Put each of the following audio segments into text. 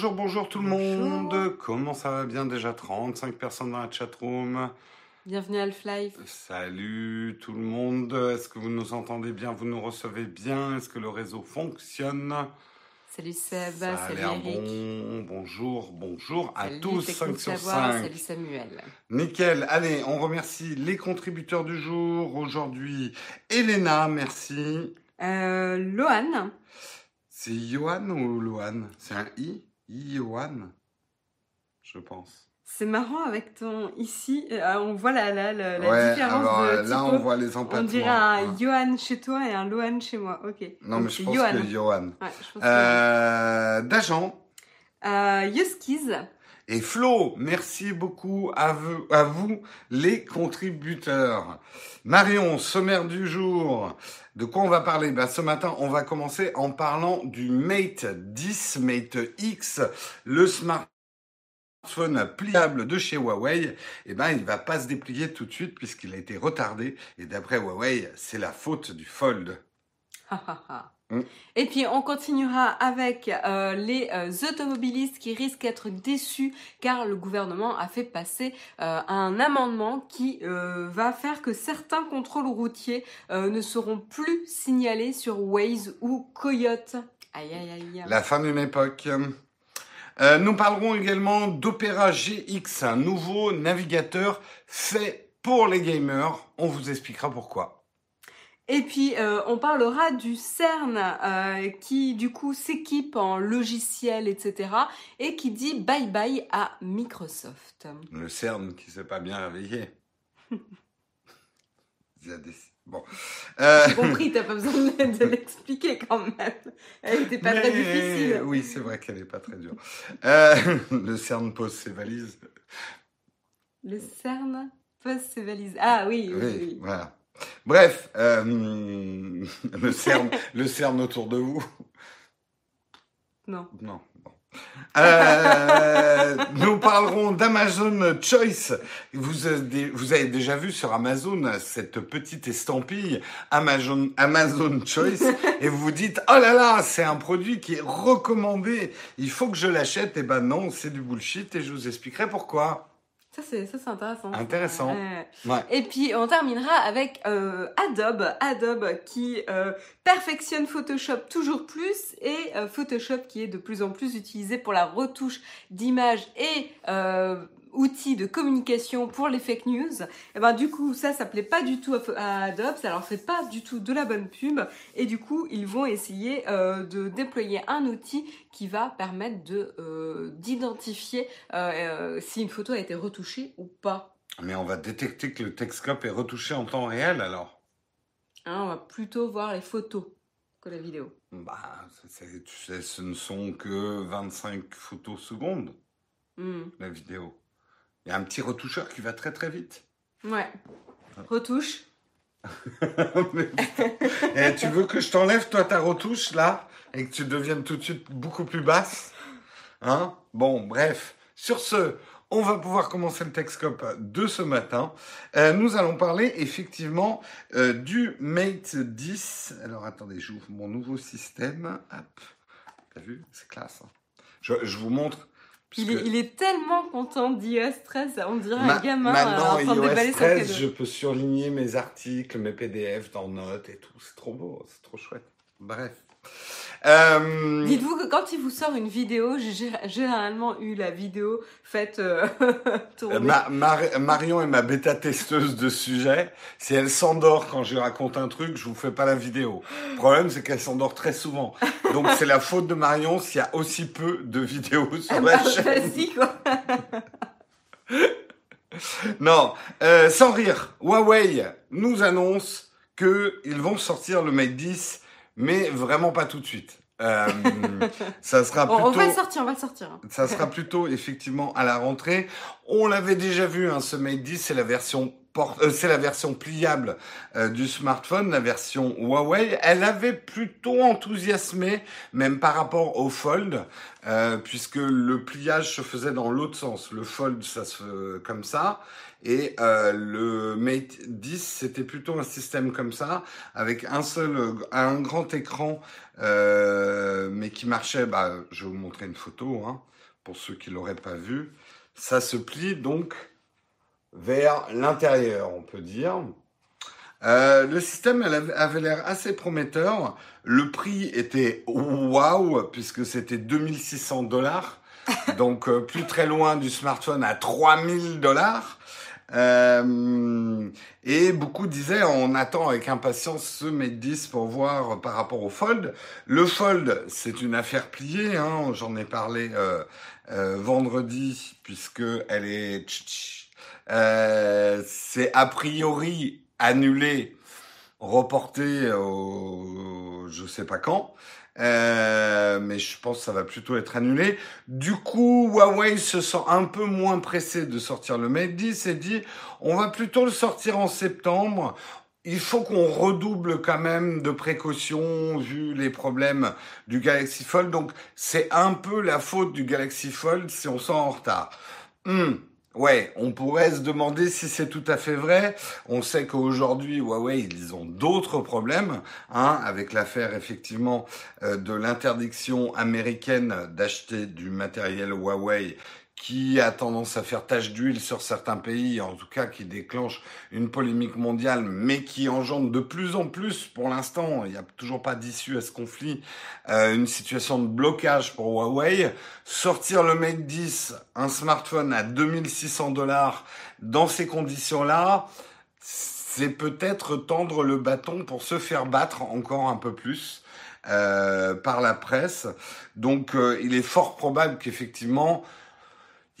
Bonjour, bonjour tout le monde. Comment ça va bien déjà 35 personnes dans la chatroom. Bienvenue à Half-Life. Salut tout le monde. Est-ce que vous nous entendez bien Vous nous recevez bien Est-ce que le réseau fonctionne Salut Seb, Ça a salut Eric. bon. Bonjour, bonjour à Salut tous. Technique 5 sur Savoir, 5. Salut Samuel. Nickel. Allez, on remercie les contributeurs du jour. Aujourd'hui, Elena, merci. Euh, Lohan, C'est Johan ou Lohan C'est un I? Johan Je pense. c'est marrant avec ton ici, euh, on voit la, la, la, la ouais, différence alors de euh, là typo. on voit les On empattements. dirait un Ouais. Johan chez toi et un Lohan chez moi. Ok. Non, Donc mais je pense Johan. que Johan. Ouais, je pense Euh, D'agent. Euh, Et Flo, merci beaucoup à vous, les contributeurs. Marion, sommaire du jour. De quoi on va parler? Ben, Ce matin, on va commencer en parlant du Mate 10, Mate X, le smartphone pliable de chez Huawei. Eh ben, il va pas se déplier tout de suite puisqu'il a été retardé. Et d'après Huawei, c'est la faute du Fold. Mm. Et puis on continuera avec euh, les euh, automobilistes qui risquent d'être déçus car le gouvernement a fait passer euh, un amendement qui va faire que certains contrôles routiers ne seront plus signalés sur Waze ou Coyote. Aïe aïe aïe. La fin d'une époque. Nous parlerons également d'Opera GX, un nouveau navigateur fait pour les gamers. On vous expliquera pourquoi. Et puis euh, on parlera du CERN euh, qui du coup s'équipe en logiciel etc. et qui dit bye bye à Microsoft. Le CERN qui s'est pas bien réveillé. Il y a des- Bon. Euh, J'ai compris, t'as pas besoin de, de l'expliquer quand même. Elle était pas très difficile. Oui, c'est vrai qu'elle est pas très dure. Le CERN pose ses valises. Le CERN pose ses valises. Ah oui, oui, Oui, oui. voilà. Bref, euh, le CERN, le CERN autour de vous. Non. Non. Euh, nous parlerons d'Amazon Choice. Vous avez, vous avez déjà vu sur Amazon cette petite estampille Amazon, Amazon Choice et vous vous dites oh là là c'est un produit qui est recommandé il faut que je l'achète et ben non c'est du bullshit et je vous expliquerai pourquoi Ça c'est ça c'est intéressant. Intéressant. Ouais. ouais Et puis on terminera avec euh, Adobe, Adobe qui euh, perfectionne Photoshop toujours plus et euh, Photoshop qui est de plus en plus utilisé pour la retouche d'images et outils de communication pour les fake news. Et ben du coup ça ça plaît pas du tout à, Adobe, ça leur fait pas du tout de la bonne pub et du coup ils vont essayer euh, de déployer un outil qui va permettre de euh, d'identifier euh, si une photo a été retouchée ou pas. mais on va détecter que le Texcope est retouché en temps réel alors Hein, on va plutôt voir les photos que la vidéo. bah tu sais ce ne sont que 25 photos secondes Hmm. la vidéo il y a un petit retoucheur qui va très très vite Ouais. Retouche. Putain. Eh, tu veux que je t'enlève, toi, ta retouche, là, et que tu deviennes tout de suite beaucoup plus basse Hein? Bon, bref. Sur ce, on va pouvoir commencer le Texcope de ce matin. Euh, nous allons parler, effectivement, euh, du Mate 10. Alors, attendez, j'ouvre mon nouveau système. Hop. T'as vu? C'est classe. hein. Je, je vous montre. Il est, il est tellement content d'iOS 13, on dirait Ma- un gamin euh, Maintenant, en train de déballer iOS son 13, cadeau. je peux surligner mes articles, mes PDF dans Notes et tout. C'est trop beau, c'est trop chouette. Bref. Euh, Dites-vous que quand il vous sort une vidéo, j'ai gé- généralement eu la vidéo faite euh. Ma- Mar- Marion est ma bêta-testeuse de sujet. Si elle s'endort quand je raconte un truc, je vous fais pas la vidéo. Le problème, c'est qu'elle s'endort très souvent. Donc, c'est la faute de Marion s'il y a aussi peu de vidéos sur Ah la bah, chaîne. vas-y, quoi. Non, euh, sans rire, Huawei nous annonce qu'ils vont sortir le Mate 10, mais vraiment pas tout de suite. Euh, ça sera On, on plutôt, va le sortir, on va le sortir. ça sera plutôt effectivement à la rentrée. On l'avait déjà vu, hein, ce Mate 10, c'est la version euh, c'est la version pliable euh, du smartphone, la version Huawei. Elle avait plutôt enthousiasmé, même par rapport au Fold, euh, puisque le pliage se faisait dans l'autre sens. Le Fold, ça se fait comme ça, et euh, le Mate 10, c'était plutôt un système comme ça, avec un seul, un grand écran, euh, mais qui marchait. Bah, je vais vous montrer une photo, hein, pour ceux qui l'auraient pas vu. Ça se plie donc vers l'intérieur, on peut dire. Euh, le système avait l'air assez prometteur. Le prix était waouh, puisque c'était 2600 dollars. Donc euh, plus très loin du smartphone à 3000 dollars. Euh, et beaucoup disaient on attend avec impatience ce Mate 10 pour voir par rapport au Fold. Le Fold, c'est une affaire pliée. Hein, J'en ai parlé euh, euh, vendredi puisque elle est euh, c'est a priori annulé, reporté au je sais pas quand. Euh, mais je pense que ça va plutôt être annulé. Du coup, Huawei se sent un peu moins pressé de sortir le Mate 10 et dit on va plutôt le sortir en septembre. Il faut qu'on redouble quand même de précautions vu les problèmes du Galaxy Fold. Donc c'est un peu la faute du Galaxy Fold si on sent en retard. Hmm. Ouais, on pourrait se demander si c'est tout à fait vrai. On sait qu'aujourd'hui, Huawei, ils ont d'autres problèmes, hein, avec l'affaire effectivement euh, de l'interdiction américaine d'acheter du matériel Huawei qui a tendance à faire tache d'huile sur certains pays, en tout cas qui déclenche une polémique mondiale, mais qui engendre de plus en plus, pour l'instant, il n'y a toujours pas d'issue à ce conflit, euh, une situation de blocage pour Huawei. Sortir le Mate 10, un smartphone à 2600 dollars, dans ces conditions-là, c'est peut-être tendre le bâton pour se faire battre encore un peu plus. Euh, par la presse. Donc euh, il est fort probable qu'effectivement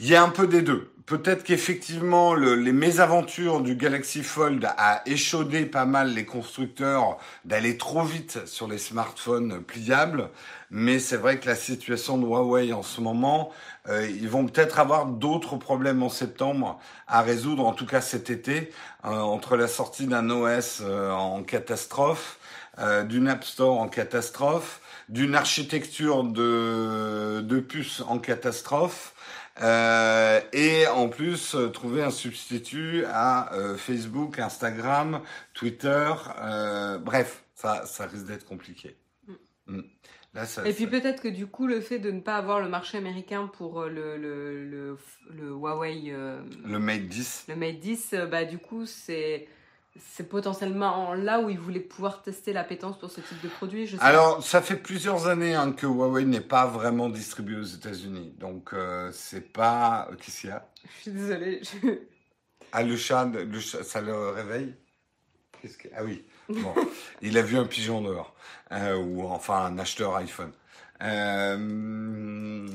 il y a un peu des deux. Peut-être qu'effectivement, le, les mésaventures du Galaxy Fold a échaudé pas mal les constructeurs d'aller trop vite sur les smartphones pliables. Mais c'est vrai que la situation de Huawei en ce moment, euh, ils vont peut-être avoir d'autres problèmes en septembre à résoudre, en tout cas cet été, euh, entre la sortie d'un OS euh, en catastrophe, euh, d'une App Store en catastrophe, d'une architecture de, de puces en catastrophe. Euh, et en plus, euh, trouver un substitut à euh, Facebook, Instagram, Twitter. Bref, ça, ça risque d'être compliqué. Mm. Mm. Là, ça, et puis peut-être que du coup, le fait de ne pas avoir le marché américain pour le, le, le, le Huawei... le Mate 10. Le Mate 10, bah du coup, c'est c'est potentiellement là où ils voulaient pouvoir tester l'appétence pour ce type de produit. Je sais Alors, pas. ça fait plusieurs années hein, que Huawei n'est pas vraiment distribué aux États-Unis. Donc, euh, c'est pas. Qu'est-ce qu'il y a? Je suis désolée. Je... Ah, le chat, le chat, ça le réveille? Qu'est-ce que... Ah oui. Bon. Il a vu un pigeon dehors. Euh, ou enfin, un acheteur iPhone. Euh,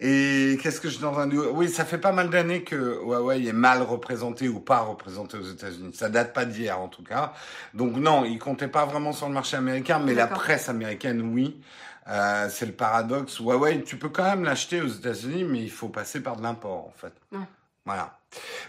et qu'est-ce que je de dire Oui, ça fait pas mal d'années que Huawei est mal représenté ou pas représenté aux États-Unis. Ça date pas d'hier en tout cas. Donc non, il comptait pas vraiment sur le marché américain, mais la presse américaine, oui. Euh, c'est le paradoxe. Huawei, tu peux quand même l'acheter aux États-Unis, mais il faut passer par de l'import en fait. Ouais. Voilà.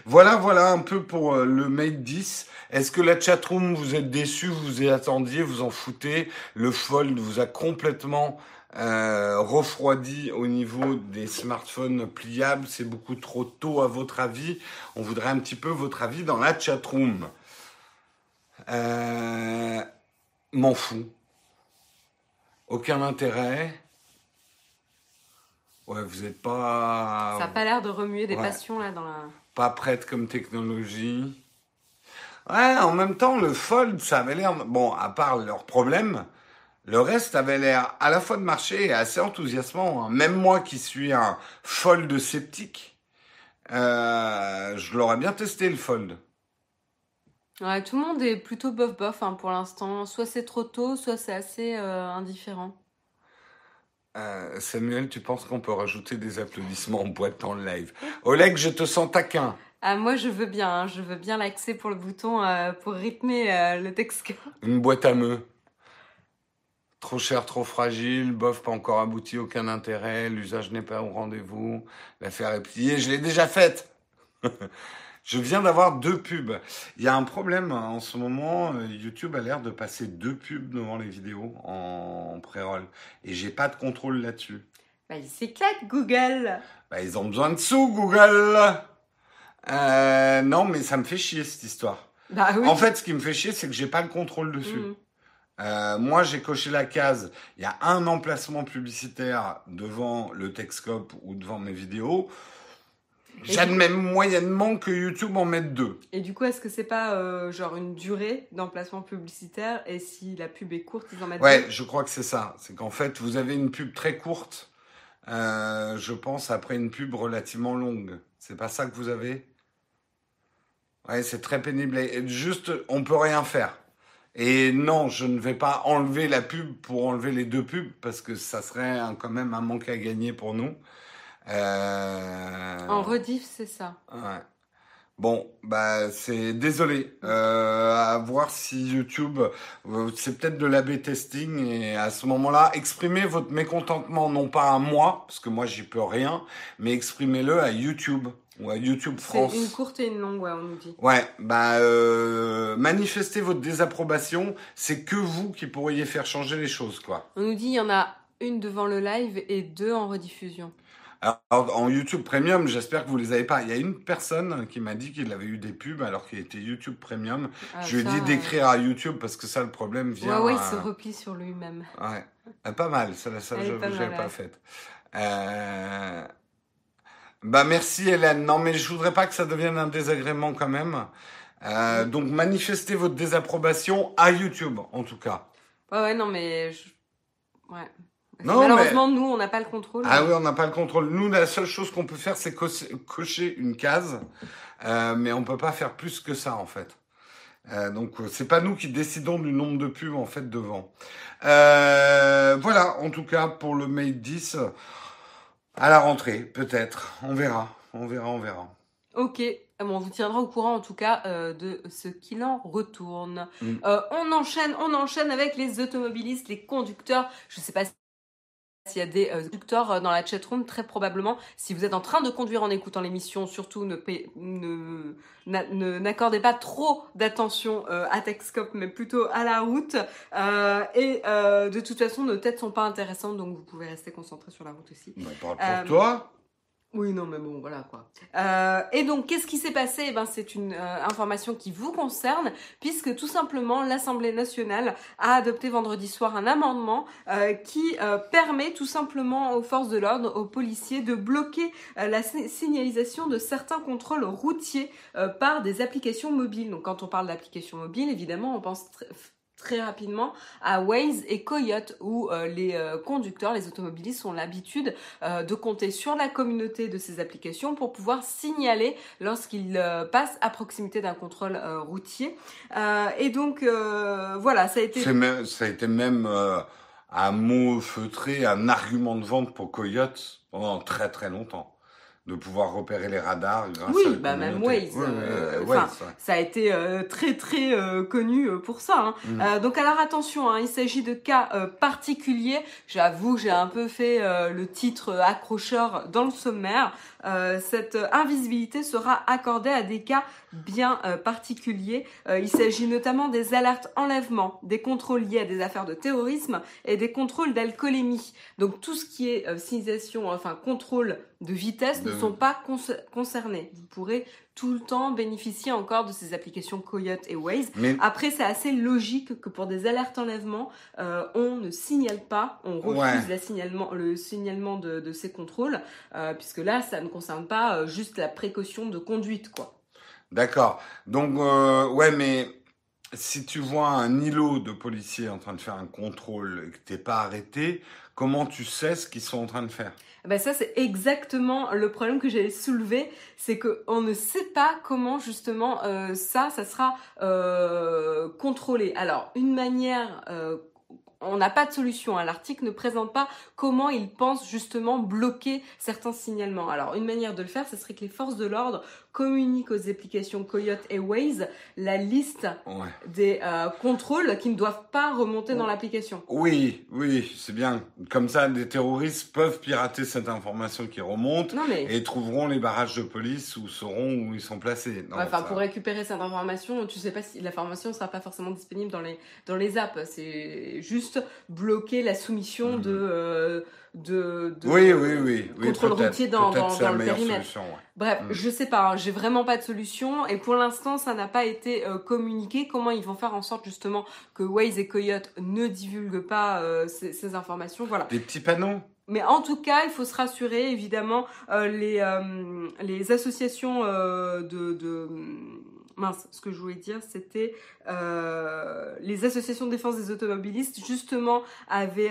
Voilà, voilà un peu pour euh, le Mate 10. Est-ce que la chatroom, vous êtes déçu, vous y attendiez, vous en foutez? Le Fold vous a complètement euh, refroidi au niveau des smartphones pliables, c'est beaucoup trop tôt à votre avis? On voudrait un petit peu votre avis dans la chatroom. Euh, M'en fous. Aucun intérêt. Ouais, vous n'êtes pas. Ça n'a pas l'air de remuer des ouais. passions là dans la. Pas prête comme technologie. Ouais, en même temps, le Fold, ça avait l'air. Bon, à part leurs problèmes, le reste avait l'air à la fois de marcher et assez enthousiasmant. Hein. Même moi qui suis un fold sceptique, euh, je l'aurais bien testé le fold. Ouais, tout le monde est plutôt bof bof hein, pour l'instant. Soit c'est trop tôt, soit c'est assez euh, indifférent. Euh, Samuel, tu penses qu'on peut rajouter des applaudissements en boîte en live? Oleg, je te sens taquin. Ah, moi, je veux bien. Hein. Je veux bien l'accès pour le bouton pour rythmer le texte. Une boîte à meux. Trop cher, trop fragile, bof, pas encore abouti, aucun intérêt, l'usage n'est pas au rendez-vous, l'affaire est pliée, je l'ai déjà faite. Je viens d'avoir deux pubs. Il y a un problème hein, en ce moment. euh, YouTube a l'air de passer deux pubs devant les vidéos en pré-roll. Et j'ai pas de contrôle là-dessus. Bah, il s'éclate, Google. Bah, ils ont besoin de sous, Google. Euh, non, mais ça me fait chier cette histoire. Bah oui. En fait, ce qui me fait chier, c'est que j'ai pas le contrôle dessus. Mhm. Euh, moi, j'ai coché la case. Il y a un emplacement publicitaire devant le Texcope ou devant mes vidéos. Et J'admets moyennement que YouTube en mette deux. Et du coup, est-ce que c'est pas euh, genre une durée d'emplacement publicitaire? Et si la pub est courte, ils en mettent Ouais, deux? je crois que c'est ça. C'est qu'en fait, vous avez une pub très courte, euh, je pense, après une pub relativement longue. C'est pas ça que vous avez? Ouais, c'est très pénible. Et juste, on peut rien faire. Et non, je ne vais pas enlever la pub pour enlever les deux pubs parce que ça serait un- quand même un manque à gagner pour nous. Euh... En rediff, c'est ça. Ouais. Bon, bah c'est désolé. Euh, à voir si YouTube, euh, c'est peut-être de l'AB testing et à ce moment-là, exprimez votre mécontentement non pas à moi parce que moi j'y peux rien, mais exprimez-le à YouTube ou à YouTube C'est France. une courte et une longue, ouais, on nous dit. Ouais, bah euh, manifestez votre désapprobation. C'est que vous qui pourriez faire changer les choses, quoi. On nous dit il y en a une devant le live et deux en rediffusion. Alors, en YouTube Premium, j'espère que vous les avez pas. Il y a une personne qui m'a dit qu'il avait eu des pubs alors qu'il était YouTube Premium. Ah, Je lui ai dit euh, d'écrire à YouTube parce que ça, le problème vient. Ouais, ouais, il se replie sur lui-même. Ouais. Ah, pas mal, ça, ça je pas pas ouais. faite. Euh... Bah merci Hélène. Non mais je voudrais pas que ça devienne un désagrément quand même. Euh, donc manifestez votre désapprobation à YouTube en tout cas. Ouais, ouais, non, mais. je- Ouais. Non, Malheureusement, nous, on n'a pas le contrôle. Ah oui, on n'a pas le contrôle. Nous, la seule chose qu'on peut faire, c'est co- cocher une case, euh, mais on peut pas faire plus que ça en fait. Euh, donc euh, c'est pas nous qui décidons du nombre de pubs en fait devant. Euh, voilà, en tout cas pour le Mate 10 à la rentrée, peut-être. On verra, on verra, on verra. Ok, bon, on vous tiendra au courant en tout cas euh, de ce qu'il en retourne. Mm. Euh, on enchaîne, on enchaîne avec les automobilistes, les conducteurs. Je sais pas s'il y a des euh, conducteurs euh, dans la chatroom, très probablement. Si vous êtes en train de conduire en écoutant l'émission, surtout ne n'accordez pas trop d'attention euh, à Texcope, mais plutôt à la route. Euh, et euh, de toute façon, nos têtes sont pas intéressantes, donc vous pouvez rester concentré sur la route aussi. On parle pour Euh, toi. Oui, non, mais bon, voilà quoi. Euh, et donc, qu'est-ce qui s'est passé? Eh ben, c'est une euh, information qui vous concerne, puisque tout simplement l'Assemblée nationale a adopté vendredi soir un amendement euh, qui permet tout simplement aux forces de l'ordre, aux policiers, de bloquer la si- signalisation de certains contrôles routiers par des applications mobiles. Donc, quand on parle d'applications mobiles, évidemment, on pense très rapidement à Waze et Coyote où euh, les euh, conducteurs, les automobilistes ont l'habitude euh, de compter sur la communauté de ces applications pour pouvoir signaler lorsqu'ils passent à proximité d'un contrôle routier. Et donc voilà, ça a été ça a été même un mot feutré, un argument de vente pour Coyote pendant très très longtemps. De pouvoir repérer les radars grâce Oui, à la bah, même. Waze, euh, enfin, Waze, ouais. Ça a été euh, très très euh, connu euh, pour ça. hein. Mm. Euh, donc alors attention, hein, il s'agit de cas euh, particuliers. J'avoue, j'ai un peu fait euh, le titre accrocheur dans le sommaire. Euh, cette invisibilité sera accordée à des cas bien euh, particuliers. Euh, il s'agit notamment des alertes enlèvement, des contrôles liés à des affaires de terrorisme et des contrôles d'alcoolémie. Donc tout ce qui est signalisation, enfin contrôle de vitesse ne sont pas conce- concernés. Vous pourrez tout le temps bénéficier encore de ces applications Coyote et Waze. Mais Après, c'est assez logique que pour des alertes enlèvement, euh, on ne signale pas, on refuse Ouais. la signalement, le signalement de, de ces contrôles, euh, puisque là, ça ne concerne pas euh, juste la précaution de conduite, quoi. D'accord. Donc, ouais, mais si tu vois un îlot de policiers en train de faire un contrôle et que t'es pas arrêté, comment tu sais ce qu'ils sont en train de faire? Ben ça, c'est exactement le problème que j'allais soulever, c'est que on ne sait pas comment justement euh, ça, ça sera euh, contrôlé. Alors, une manière euh, on n'a pas de solution. Hein. L'article ne présente pas comment ils pensent justement bloquer certains signalements. Alors, une manière de le faire, ce serait que les forces de l'ordre communiquent aux applications Coyote et Waze la liste des euh, contrôles qui ne doivent pas remonter dans l'application. Oui, oui, c'est bien. Comme ça, des terroristes peuvent pirater cette information qui remonte et trouveront les barrages de police ou sauront où ils sont placés. enfin, pour récupérer cette information, tu sais pas si l'information ne sera pas forcément disponible dans les, dans les apps. C'est juste bloquer la soumission de, mhm. euh, de, de, oui, oui, oui, oui, contrôle routier dans, dans, dans le périmètre. Bref, mhm. je sais pas, hein, j'ai vraiment pas de solution et pour l'instant ça n'a pas été euh, communiqué. Comment ils vont faire en sorte justement que Waze et Coyote ne divulguent pas euh, ces, ces, informations? Voilà. Des petits panneaux mais en tout cas, il faut se rassurer, évidemment, les, les associations de, de mince, ce que je voulais dire, c'était euh, les associations de défense des automobilistes, justement, avaient,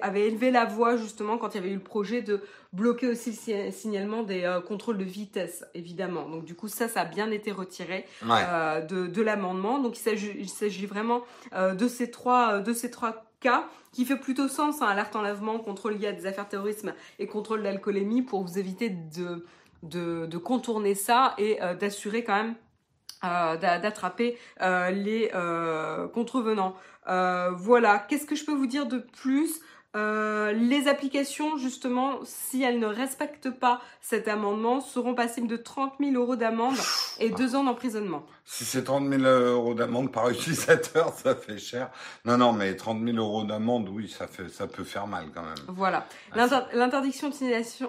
avaient élevé la voix, justement, quand il y avait eu le projet de bloquer aussi le signalement des euh, contrôles de vitesse, évidemment. Donc, du coup, ça, ça a bien été retiré euh, de, de l'amendement. Donc, il s'agit vraiment de, ces trois, de ces trois cas qui fait plutôt sens, hein, alerte en lavement, contrôle lié à des affaires terrorisme et contrôle d'alcoolémie pour vous éviter de, de, de contourner ça et d'assurer quand même euh, d'attraper euh, les euh, contrevenants. voilà, qu'est-ce que je peux vous dire de plus? Les applications, justement, si elles ne respectent pas cet amendement, seront passibles de 30 000 euros d'amende et deux ans d'emprisonnement. Si c'est 30 000 euros d'amende par utilisateur, ça fait cher. Non, non, mais 30 000 euros d'amende, oui, ça, fait, ça peut faire mal quand même. Voilà. L'interdiction de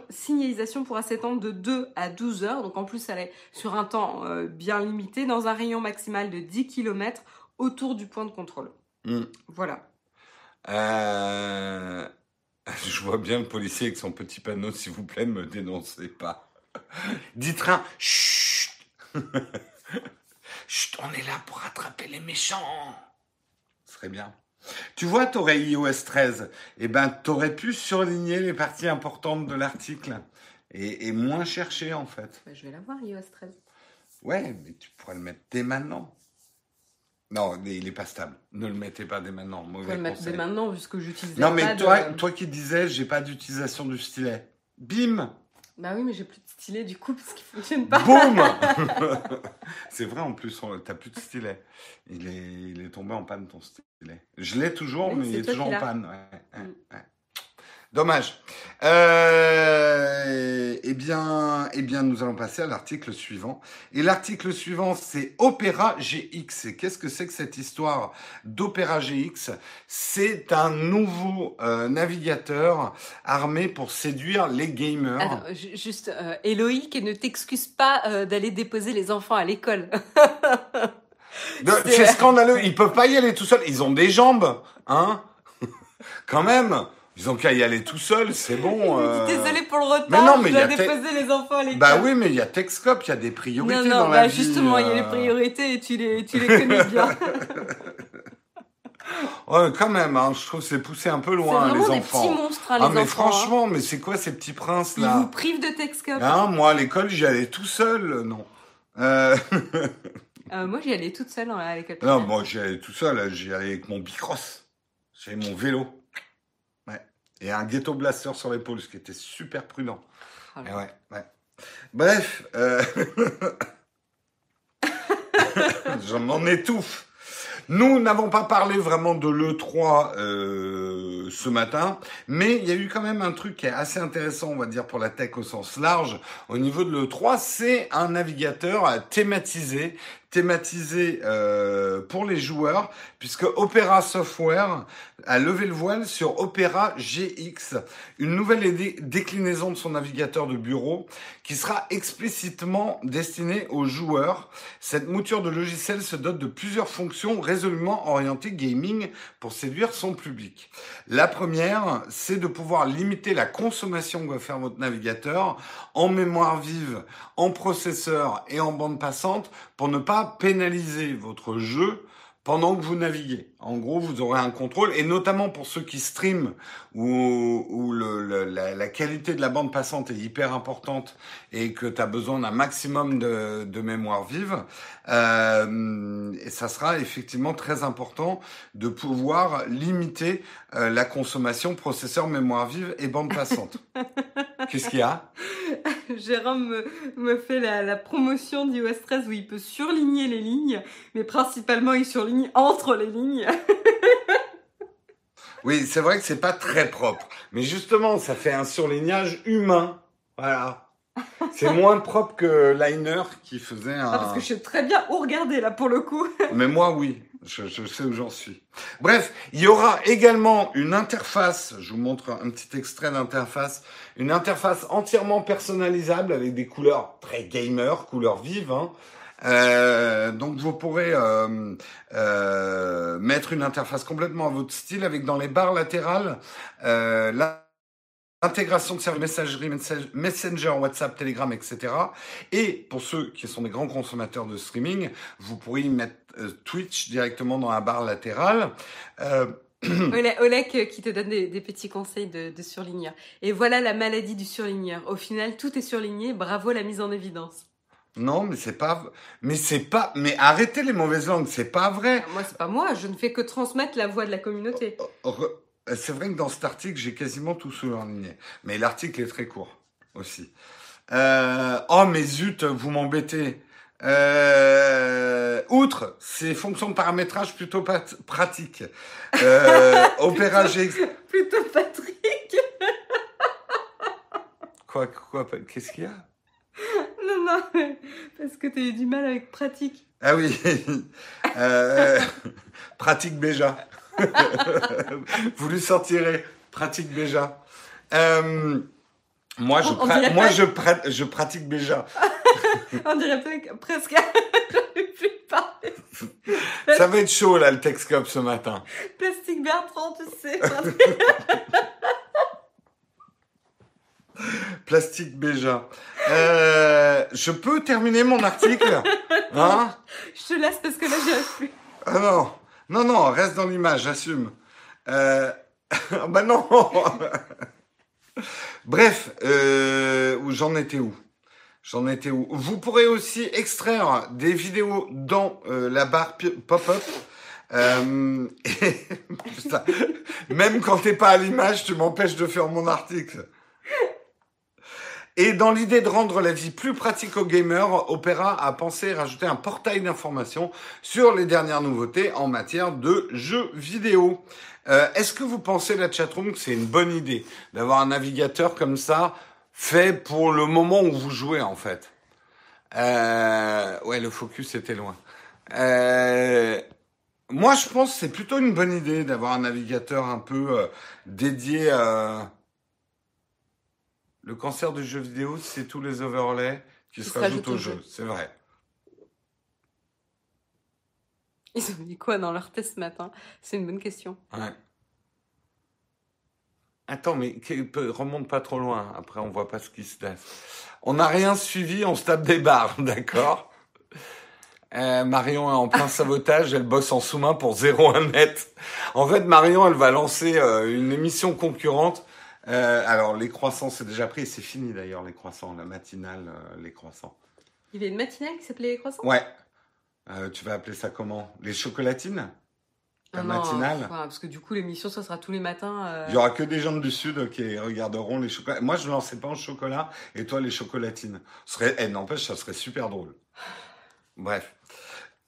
signalisation, pourra s'étendre de 2 à 12 heures. Donc en plus, elle est sur un temps euh, bien limité, dans un rayon maximal de 10 km autour du point de contrôle. Hmm. Voilà. Euh... Je vois bien le policier avec son petit panneau, s'il vous plaît, ne me dénoncez pas. Dites rien. Chut Chut, on est là pour attraper les méchants. Ce serait bien. Tu vois, t'aurais iOS 13. Eh ben, t'aurais pu surligner les parties importantes de l'article et, moins chercher, en fait. Bah, je vais l'avoir, iOS 13. Ouais, mais tu pourrais le mettre dès maintenant. Non, il n'est pas stable. Ne le mettez pas dès maintenant. Mauvais le mettre dès maintenant, puisque j'utilise Non, mais toi, toi qui disais, j'ai pas d'utilisation du stylet. Bim Bah oui, mais j'ai plus de stylet du coup, parce qu'il fonctionne pas. Boum C'est vrai, en plus, t'as plus de stylet. Il est, il est tombé en panne, ton stylet. Je l'ai toujours, mais il est toujours en panne. Ouais, ouais, mm. Dommage. Euh, eh bien, eh bien, nous allons passer à l'article suivant. Et l'article suivant, c'est Opera GX. Et qu'est-ce que c'est que cette histoire d'Opera GX C'est un nouveau euh, navigateur armé pour séduire les gamers. Alors, juste, euh, ne t'excuse pas euh, d'aller déposer les enfants à l'école. c'est scandaleux. Ils peuvent pas y aller tout seuls. Ils ont des jambes, hein Quand même. Ils ont qu'à y aller tout seul, c'est bon. Euh... Désolé pour le retard, mais non, mais je dois déposer les enfants à l'école. Bah oui, mais il y a Texcop, il y a des priorités non, non, dans bah la vie. justement, il y a les euh. priorités et tu les, tu les connais bien. ouais, quand même, hein, je trouve que c'est poussé un peu loin, les enfants. C'est des petits monstres, hein, les ah, mais hein. franchement, mais c'est quoi ces petits princes là Ils vous privent de Texcop. Hein, moi, à l'école, j'y allais tout seul, non. Euh... euh, moi, j'y allais toute seule à l'école. Non, moi, j'y allais tout seul, j'y allais avec mon bicross. J'avais mon vélo et un ghetto blaster sur l'épaule, ce qui était super prudent. Ah ouais, ouais. Bref, euh... j'en étouffe. Nous n'avons pas parlé vraiment de l'E3 euh, ce matin, mais il y a eu quand même un truc qui est assez intéressant, on va dire, pour la tech au sens large. Au niveau de l'E3, c'est un navigateur thématisé thématisé euh, pour les joueurs, puisque Opera Software a levé le voile sur Opera GX, une nouvelle déclinaison de son navigateur de bureau qui sera explicitement destiné aux joueurs. Cette mouture de logiciel se dote de plusieurs fonctions résolument orientées gaming pour séduire son public. La première, c'est de pouvoir limiter la consommation que va faire votre navigateur en mémoire vive, en processeur et en bande passante pour ne pas pénaliser votre jeu pendant que vous naviguez. En gros, vous aurez un contrôle, et notamment pour ceux qui streament, où, où le, le, la, la, qualité de la bande passante est hyper importante et que tu as besoin d'un maximum de, de, mémoire vive, euh, et ça sera effectivement très important de pouvoir limiter euh, la consommation processeur, mémoire vive et bande passante. Qu'est-ce qu'il y a? Jérôme me, me fait la, la, promotion d'iOS 13 où il peut surligner les lignes, mais principalement il surligne entre les lignes. oui, c'est vrai que c'est pas très propre, mais justement, ça fait un surlignage humain. Voilà. C'est moins propre que Liner qui faisait un. Ah, parce que je sais très bien où regarder là pour le coup. mais moi, oui. Je, je, sais où j'en suis. Bref, il y aura également une interface, je vous montre un petit extrait d'interface, une interface entièrement personnalisable avec des couleurs très gamer, couleurs vives. Hein. Euh, donc vous pourrez euh, euh, mettre une interface complètement à votre style avec dans les barres latérales euh, l'intégration de services messagerie, Messenger, WhatsApp, Telegram, etc. Et pour ceux qui sont des grands consommateurs de streaming, vous pourrez y mettre euh, Twitch directement dans la barre latérale. Euh, Olek euh, qui te donne des, des petits conseils de, de, surligneur. Et voilà la maladie du surligneur. Au final, tout est surligné. Bravo la mise en évidence. Non, mais c'est pas, mais c'est pas, mais arrêtez les mauvaises langues, c'est pas vrai. Moi, c'est pas moi. Je ne fais que transmettre la voix de la communauté. C'est vrai que dans cet article, j'ai quasiment tout surligné. Mais l'article est très court aussi. Euh... Oh, mais zut, vous m'embêtez. Euh, outre ces fonctions de paramétrage plutôt pratiques, euh, Opéra GX... Plutôt Patrick Quoi, quoi, qu'est-ce qu'il y a? Non, non, parce que tu as eu du mal avec pratique. Ah oui, euh, pratique Béja. Vous lui sortirez, pratique Béja. Euh, moi, je, pra moi je, pra je pratique Béja. On dirait presque. plus parler. Ça va être chaud, là, le Texcop ce matin. Plastique Bertrand, tu sais. Plastique Béja. Euh, je peux terminer mon article hein Je te laisse parce que là, j'y plus. Ah non, non, non, reste dans l'image, j'assume. Euh... bah non Bref, euh, j'en étais où? J'en étais où? Vous pourrez aussi extraire des vidéos dans euh, la barre pop-up. Euh, et, putain, même quand t'es pas à l'image, tu m'empêches de faire mon article. Et dans l'idée de rendre la vie plus pratique aux gamers, Opera a pensé rajouter un portail d'information sur les dernières nouveautés en matière de jeux vidéo. Euh, Est-ce que vous pensez, la chatroom, que c'est une bonne idée d'avoir un navigateur comme ça fait pour le moment où vous jouez en fait? Euh, ouais, le focus était loin. Euh, moi, je pense que c'est plutôt une bonne idée d'avoir un navigateur un peu euh, dédié à le cancer du jeu vidéo, c'est tous les overlays qui, se rajoutent au jeu. C'est vrai. Ils ont mis quoi dans leur test ce matin? C'est une bonne question. Ouais. Attends, mais remonte pas trop loin. Après, on voit pas ce qui se passe. On n'a rien suivi, on se tape des barres, d'accord? Euh, Marion est en plein sabotage, elle bosse en sous-main pour 0,1 net. En fait, Marion, elle va lancer euh, une émission concurrente. Euh, alors, les croissants, c'est déjà pris, c'est fini d'ailleurs, les croissants, la matinale, euh, les croissants. Il y avait une matinale qui s'appelait les croissants? Ouais. Euh, tu vas appeler ça comment? Les chocolatines? La matinale? parce que du coup, l'émission, ça sera tous les matins. Il y aura que des gens du Sud qui regarderont les chocolats. Moi, je ne lançais pas en chocolat et toi, les chocolatines. Serait, eh, n'empêche, ça serait super drôle. Bref.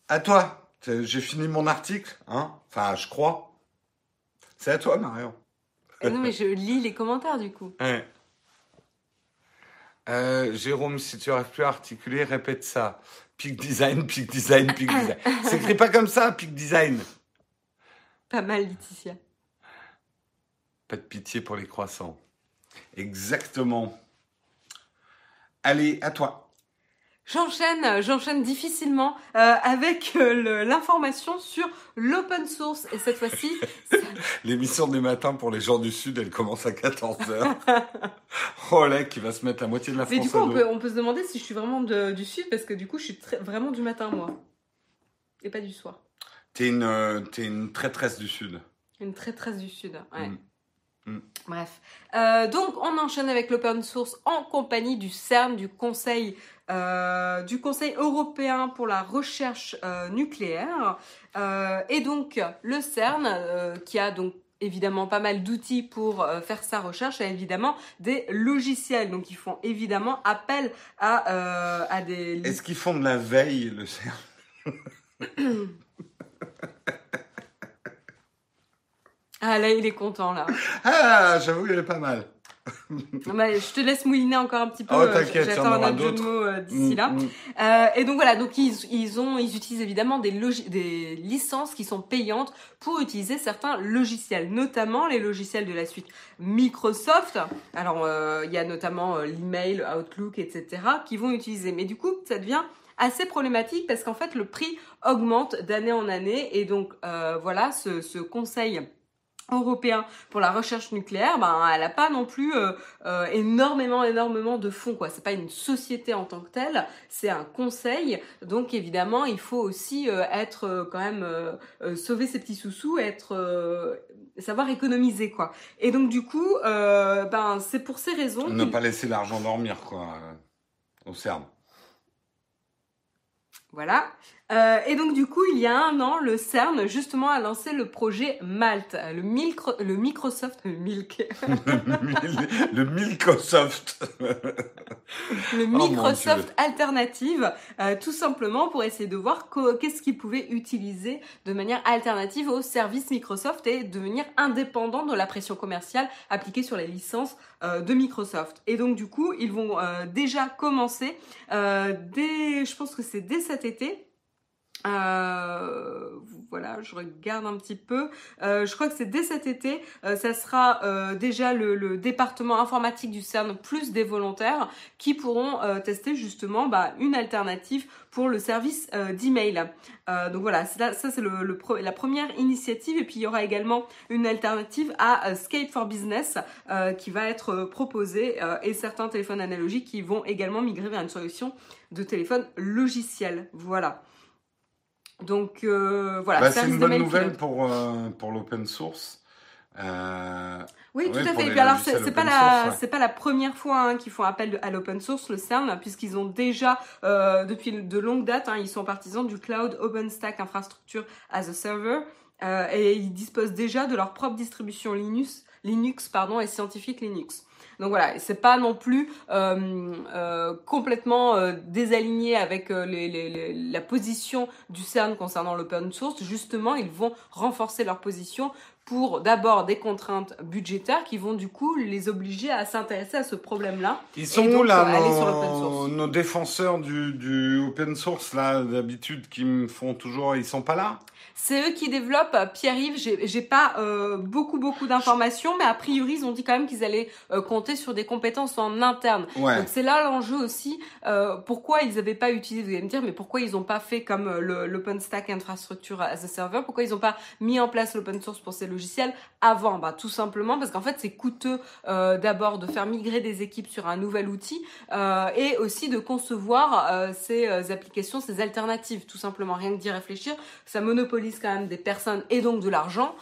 À toi. J'ai fini mon article, hein Enfin, je crois. C'est à toi, Marion. Non, mais je lis les commentaires, du coup. Ouais. Euh, Jérôme, si tu n'arrives plus à articuler, répète ça. Peak design, peak design, peak design. C'est écrit pas comme ça, peak design. Pas mal, Laetitia. Pas de pitié pour les croissants. Exactement. Allez, à toi. J'enchaîne, j'enchaîne difficilement euh, avec euh, l'information sur l'open source. Et cette fois-ci... L'émission des matins pour les gens du Sud, elle commence à 14h. oh là, qui va se mettre la moitié de la France Mais du coup, on peut, on peut, se demander si je suis vraiment de, du Sud, parce que du coup, je suis très, vraiment du matin, moi. Et pas du soir. T'es une, euh, une traîtresse du Sud. Une traîtresse du Sud, ouais. Mm. Mm. Bref. Euh, donc, on enchaîne avec l'open source en compagnie du CERN, du Conseil, euh, du Conseil européen pour la recherche euh, nucléaire. Euh, et donc, le CERN, qui a donc évidemment pas mal d'outils pour faire sa recherche, a évidemment des logiciels. Donc, ils font évidemment appel à, euh, à des... Est-ce qu'ils font de la veille, le CERN? Ah là, il est content, là. Ah, j'avoue, il est pas mal. Bah, je te laisse mouiner encore un petit peu. Oh, J'attends un autre jeu de mots euh, d'ici Mm, là. mm. Euh, et donc voilà, donc ils, ils ont, ils utilisent évidemment des, licences qui sont payantes pour utiliser certains logiciels, notamment les logiciels de la suite Microsoft. Alors euh, il y a notamment l'email, Outlook, etc. qui vont utiliser. Mais du coup, ça devient assez problématique parce qu'en fait le prix augmente d'année en année et donc voilà ce, ce conseil européen pour la recherche nucléaire, ben elle a pas non plus euh, euh, énormément énormément de fonds quoi. C'est pas une société en tant que telle, c'est un conseil. Donc évidemment, il faut aussi euh, être euh, quand même euh, sauver ses petits sous-sous, être euh, savoir économiser quoi. Et donc du coup, euh, ben c'est pour ces raisons. Ne pas laisser l'argent dormir, quoi, au CERN. Voilà. Euh, et donc du coup, il y a un an, le CERN justement a lancé le projet Malte, le, micro- le Microsoft, le Milk, le Microsoft. le Microsoft. Alternative, euh, tout simplement pour essayer de voir qu'est-ce qu'ils pouvaient utiliser de manière alternative aux services Microsoft et devenir indépendant de la pression commerciale appliquée sur les licences de Microsoft. Et donc du coup, ils vont euh, déjà commencer euh, dès, je pense que c'est dès cet été. Euh, voilà, je regarde un petit peu. Euh, je crois que c'est dès cet été. Euh, ça sera euh, déjà le, département informatique du CERN plus des volontaires qui pourront tester justement bah, une alternative pour le service d'email. Donc voilà, ça c'est la première initiative. Et puis il y aura également une alternative à Skype for Business qui va être proposée et certains téléphones analogiques qui vont également migrer vers une solution de téléphone logiciel. Voilà. Donc euh, voilà. Bah, c'est une bonne nouvelle pour, euh, pour l'open source. Euh, Oui, Ouais, tout à fait. Et puis alors, c'est pas la, ouais. c'est pas la première fois hein, qu'ils font appel à l'open source, le CERN, puisqu'ils ont déjà, depuis de longue date, hein, ils sont partisans du cloud OpenStack Infrastructure as a Server, et ils disposent déjà de leur propre distribution Linux, Linux pardon, et scientifique Linux. Donc voilà, c'est pas non plus euh, euh, complètement euh, désaligné avec la position du CERN concernant l'open source. Justement, ils vont renforcer leur position pour d'abord des contraintes budgétaires qui vont du coup les obliger à s'intéresser à ce problème-là. Ils sont donc, où là euh, sur nos, défenseurs du, du open source là d'habitude qui me font toujours ils sont pas là? C'est eux qui développent. euh, Pierre-Yves, j'ai pas euh, beaucoup beaucoup d'informations, mais a priori ils ont dit quand même qu'ils allaient euh, compter sur des compétences en interne. Ouais. Donc c'est là l'enjeu aussi. Euh, pourquoi ils n'avaient pas utilisé, vous allez me dire, mais pourquoi ils n'ont pas fait comme l'OpenStack Infrastructure as a Server? Pourquoi ils n'ont pas mis en place l'open source pour ces logiciels avant bah, Tout simplement parce qu'en fait c'est coûteux euh, d'abord de faire migrer des équipes sur un nouvel outil euh, et aussi de concevoir euh, ces applications, ces alternatives, tout simplement. Rien que d'y réfléchir, ça monopolise quand même des personnes et donc de l'argent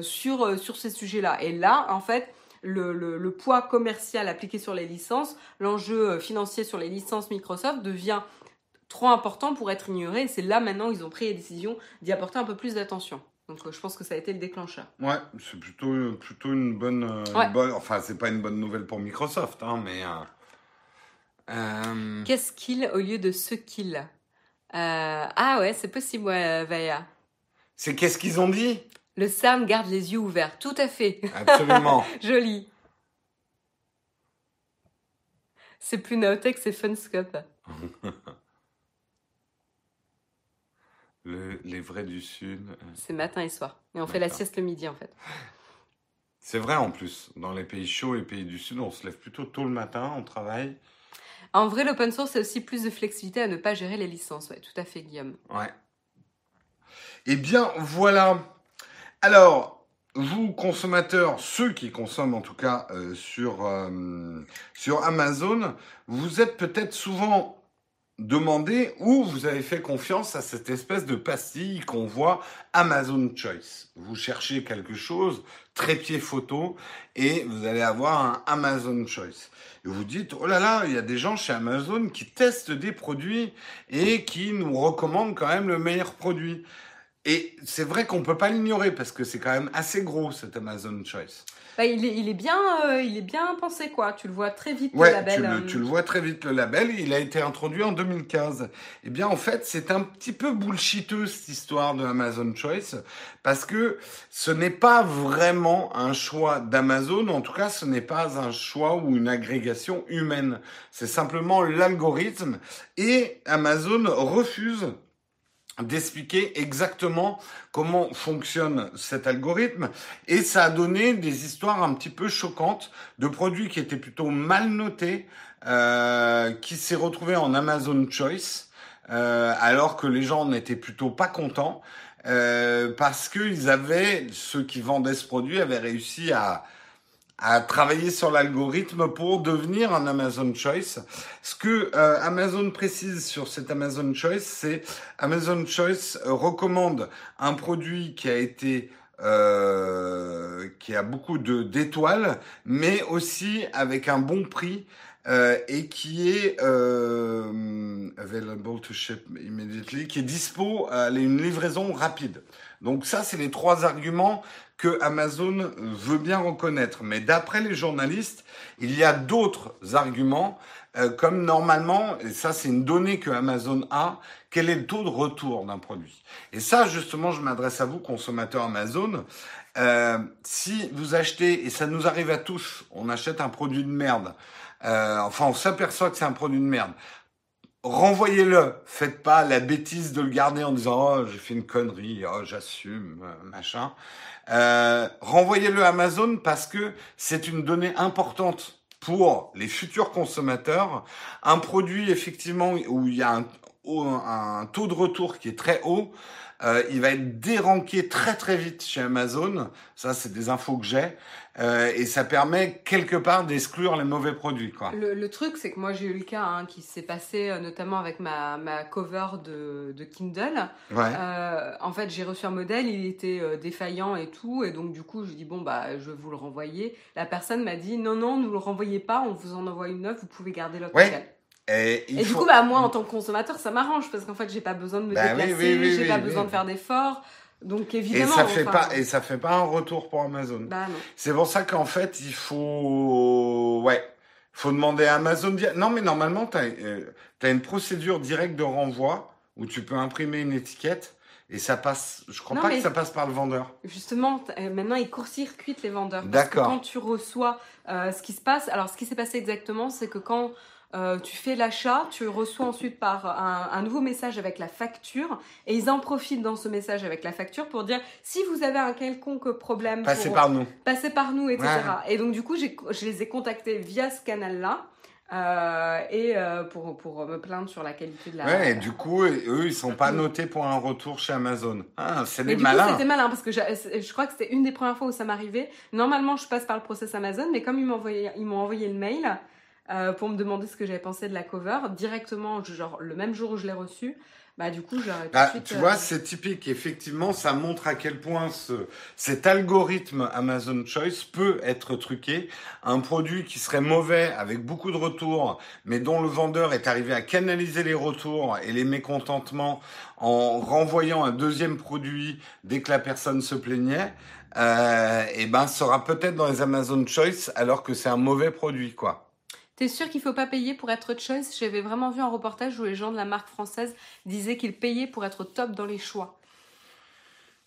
sur, ces sujets-là. Et là, en fait, le, poids commercial appliqué sur les licences, l'enjeu financier sur les licences Microsoft devient trop important pour être ignoré. C'est là maintenant ils ont pris la décision d'y apporter un peu plus d'attention. Donc euh, je pense que ça a été le déclencheur. Ouais, c'est plutôt plutôt une bonne, euh, une Ouais. bonne enfin c'est pas une bonne nouvelle pour Microsoft hein, mais euh, Qu'est-ce qu'il au lieu de ce qu'il euh, Ah ouais, c'est possible, ouais, Vaya. c'est qu'est-ce qu'ils ont dit? Le CERN garde les yeux ouverts. Tout à fait. Absolument. Joli. C'est plus Naotech, c'est Funscope. Le- les vrais du sud. euh, C'est matin et soir. Et on fait la sieste le midi en fait. C'est vrai en plus, dans les pays chauds et pays du sud, on se lève plutôt tôt le matin, on travaille. En vrai, l'open source, c'est aussi plus de flexibilité à ne pas gérer les licences. Ouais, tout à fait, Guillaume. Ouais. Eh bien, voilà. Alors, vous, consommateurs, ceux qui consomment en tout cas euh, sur, euh, sur Amazon, vous êtes peut-être souvent demandé où vous avez fait confiance à cette espèce de pastille qu'on voit Amazon Choice. Vous cherchez quelque chose, trépied photo, et vous allez avoir un Amazon Choice. Et vous dites, oh là là, il y a des gens chez Amazon qui testent des produits et qui nous recommandent quand même le meilleur produit. Et c'est vrai qu'on peut pas l'ignorer parce que c'est quand même assez gros cet Amazon Choice. Bah, il, est, il, est bien, euh, il est bien pensé, quoi. Tu le vois très vite, ouais, le label. Tu le, euh. tu le vois très vite, le label. Il a été introduit en 2015. Eh bien, en fait, c'est un petit peu bullshiteux, cette histoire de Amazon Choice, parce que ce n'est pas vraiment un choix d'Amazon. En tout cas, ce n'est pas un choix ou une agrégation humaine. C'est simplement l'algorithme. Et Amazon refuse d'expliquer exactement comment fonctionne cet algorithme. Et ça a donné des histoires un petit peu choquantes de produits qui étaient plutôt mal notés euh, qui s'est retrouvé en Amazon Choice euh, alors que les gens n'étaient plutôt pas contents euh, parce qu'ils avaient ceux qui vendaient ce produit avaient réussi à à travailler sur l'algorithme pour devenir un Amazon Choice. Ce que euh, Amazon précise sur cet Amazon Choice, c'est Amazon Choice euh, recommande un produit qui a été euh, qui a beaucoup de d'étoiles, mais aussi avec un bon prix euh, et qui est euh, available to ship immediately, qui est dispo à une livraison rapide. Donc ça, c'est les trois arguments que Amazon veut bien reconnaître. Mais d'après les journalistes, il y a d'autres arguments, euh, comme normalement, et ça c'est une donnée que Amazon a, quel est le taux de retour d'un produit. Et ça, justement, je m'adresse à vous, consommateurs Amazon. Euh, si vous achetez, et ça nous arrive à tous, on achète un produit de merde, euh, enfin on s'aperçoit que c'est un produit de merde, renvoyez-le. Faites pas la bêtise de le garder en disant oh j'ai fait une connerie, oh j'assume, euh, machin. Euh, renvoyez-le à Amazon parce que c'est une donnée importante pour les futurs consommateurs. Un produit effectivement où il y a un, un taux de retour qui est très haut. Euh, il va être déranqué très très vite chez Amazon. Ça, c'est des infos que j'ai. Euh, et ça permet quelque part d'exclure les mauvais produits. Quoi. Le, le truc, c'est que moi j'ai eu le cas hein, qui s'est passé euh, notamment avec ma, ma cover de, de Kindle. Ouais. En fait, j'ai reçu un modèle, il était défaillant et tout, et donc du coup, je dis bon bah je vais vous le renvoyer. La personne m'a dit non non, ne le renvoyez pas, on vous en envoie une neuve, vous pouvez garder l'autre Ouais. Et, il Et du coup, bah moi en tant que consommateur, ça m'arrange parce qu'en fait, j'ai pas besoin de me Bah déplacer, oui, oui, j'ai pas besoin de faire d'efforts. Donc et évidemment. ça fait enfin, pas et ça fait pas un retour pour Amazon. Bah. C'est pour ça qu'en fait, il faut ouais, faut demander à Amazon. Non, mais normalement, tu as, une procédure directe de renvoi où tu peux imprimer une étiquette et ça passe. Je crois Non, pas que ça passe par le vendeur. Justement, euh, maintenant, ils court-circuitent les vendeurs. D'accord. quand tu reçois euh, ce qui se passe, alors ce qui s'est passé exactement, c'est que quand euh, tu fais l'achat, tu reçois ensuite par un, un nouveau message avec la facture, et ils en profitent dans ce message avec la facture pour dire si vous avez un quelconque problème, Passez pour- par nous. passez par nous, etc. Ouais. Et donc du coup, je les ai contactés via ce canal-là. euh, et euh, pour, pour me plaindre sur la qualité de la. Ouais, et du coup, eux, ils sont pas notés pour un retour chez Amazon. Ah, c'est des malins. c'était malin parce que j'a- je crois que c'était une des premières fois où ça m'arrivait. Normalement, je passe par le process Amazon, mais comme ils m'ont envoyé, ils m'ont envoyé le mail euh, pour me demander ce que j'avais pensé de la cover directement, genre le même jour où je l'ai reçu, bah du coup, j'aurais tout Bah, de suite. tu euh, vois, c'est typique. Effectivement, ça montre à quel point ce, cet algorithme Amazon Choice peut être truqué. Un produit qui serait mauvais avec beaucoup de retours, mais dont le vendeur est arrivé à canaliser les retours et les mécontentements en renvoyant un deuxième produit dès que la personne se plaignait, euh, et ben sera peut-être dans les Amazon Choice alors que c'est un mauvais produit, quoi. T'es sûr qu'il faut pas payer pour être choice? J'avais vraiment vu un reportage où les gens de la marque française disaient qu'ils payaient pour être top dans les choix.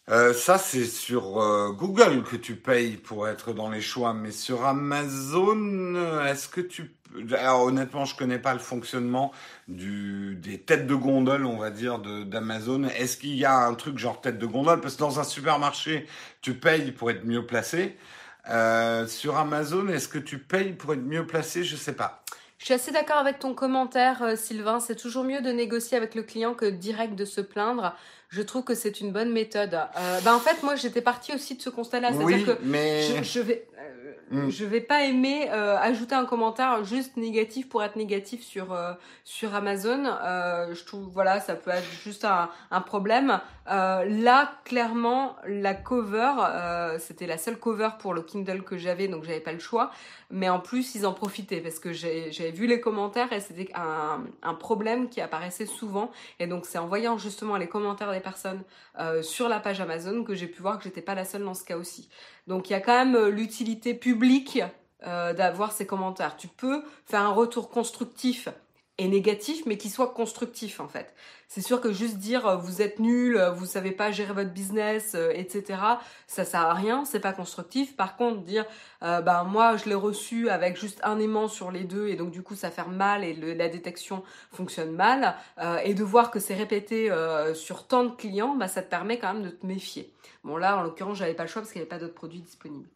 Euh, ça, c'est sur euh, Google que tu payes pour être dans les choix, mais sur Amazon, euh, est-ce que tu... Alors, honnêtement, je connais pas le fonctionnement des têtes de gondole, on va dire, d'Amazon. Est-ce qu'il y a un truc genre tête de gondole? Parce que dans un supermarché, tu payes pour être mieux placé. Euh, sur Amazon, est-ce que tu payes pour être mieux placé? Je sais pas. Je suis assez d'accord avec ton commentaire, euh, Sylvain. C'est toujours mieux de négocier avec le client que direct de se plaindre. Je trouve que c'est une bonne méthode. Euh, bah, en fait, moi, j'étais partie aussi de ce constat-là. Oui, que mais je, je vais. Mm. je vais pas aimer euh, ajouter un commentaire juste négatif pour être négatif sur euh, sur Amazon. Euh, je trouve voilà, ça peut être juste un, un problème. Euh, là, clairement, la cover, euh, c'était la seule cover pour le Kindle que j'avais, donc j'avais pas le choix. Mais en plus, ils en profitaient parce que j'avais vu les commentaires et c'était un, un problème qui apparaissait souvent. Et donc, c'est en voyant justement les commentaires des personnes euh, sur la page Amazon que j'ai pu voir que j'étais pas la seule dans ce cas aussi. Donc, il y a quand même euh, l'utilité publique euh, d'avoir ces commentaires. Tu peux faire un retour constructif et négatif, mais qui soit constructif en fait. C'est sûr que juste dire euh, vous êtes nul, euh, vous savez pas gérer votre business, euh, etc. Ça sert à rien, c'est pas constructif. Par contre, dire euh, ben moi je l'ai reçu avec juste un aimant sur les deux et donc du coup ça fait mal et le- la détection fonctionne mal euh, et de voir que c'est répété euh, sur tant de clients, bah ça te permet quand même de te méfier. Bon là en l'occurrence j'avais pas le choix parce qu'il n'y avait pas d'autres produits disponibles.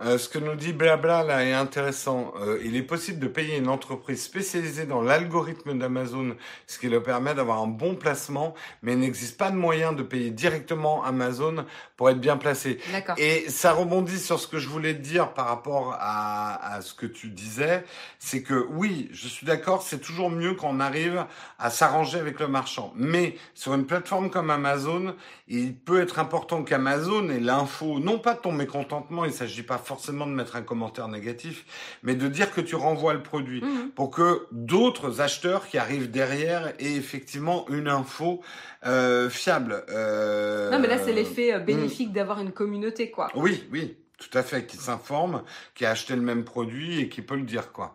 Euh, ce que nous dit Blabla là est intéressant. Euh, il est possible de payer une entreprise spécialisée dans l'algorithme d'Amazon, ce qui leur permet d'avoir un bon placement, mais il n'existe pas de moyen de payer directement Amazon pour être bien placé. Et ça rebondit sur ce que je voulais te dire par rapport à, à ce que tu disais, c'est que oui, je suis d'accord, c'est toujours mieux quand on arrive à s'arranger avec le marchand. Mais sur une plateforme comme Amazon, il peut être important qu'Amazon ait l'info, non pas de ton mécontentement, il s'agit pas forcément de mettre un commentaire négatif, mais de dire que tu renvoies le produit Mhm. pour que d'autres acheteurs qui arrivent derrière aient effectivement une info euh, fiable. Euh, Non mais là c'est l'effet euh, bénéfique d'avoir une communauté quoi. Oui, oui, tout à fait, qui s'informe, qui a acheté le même produit et qui peut le dire, quoi.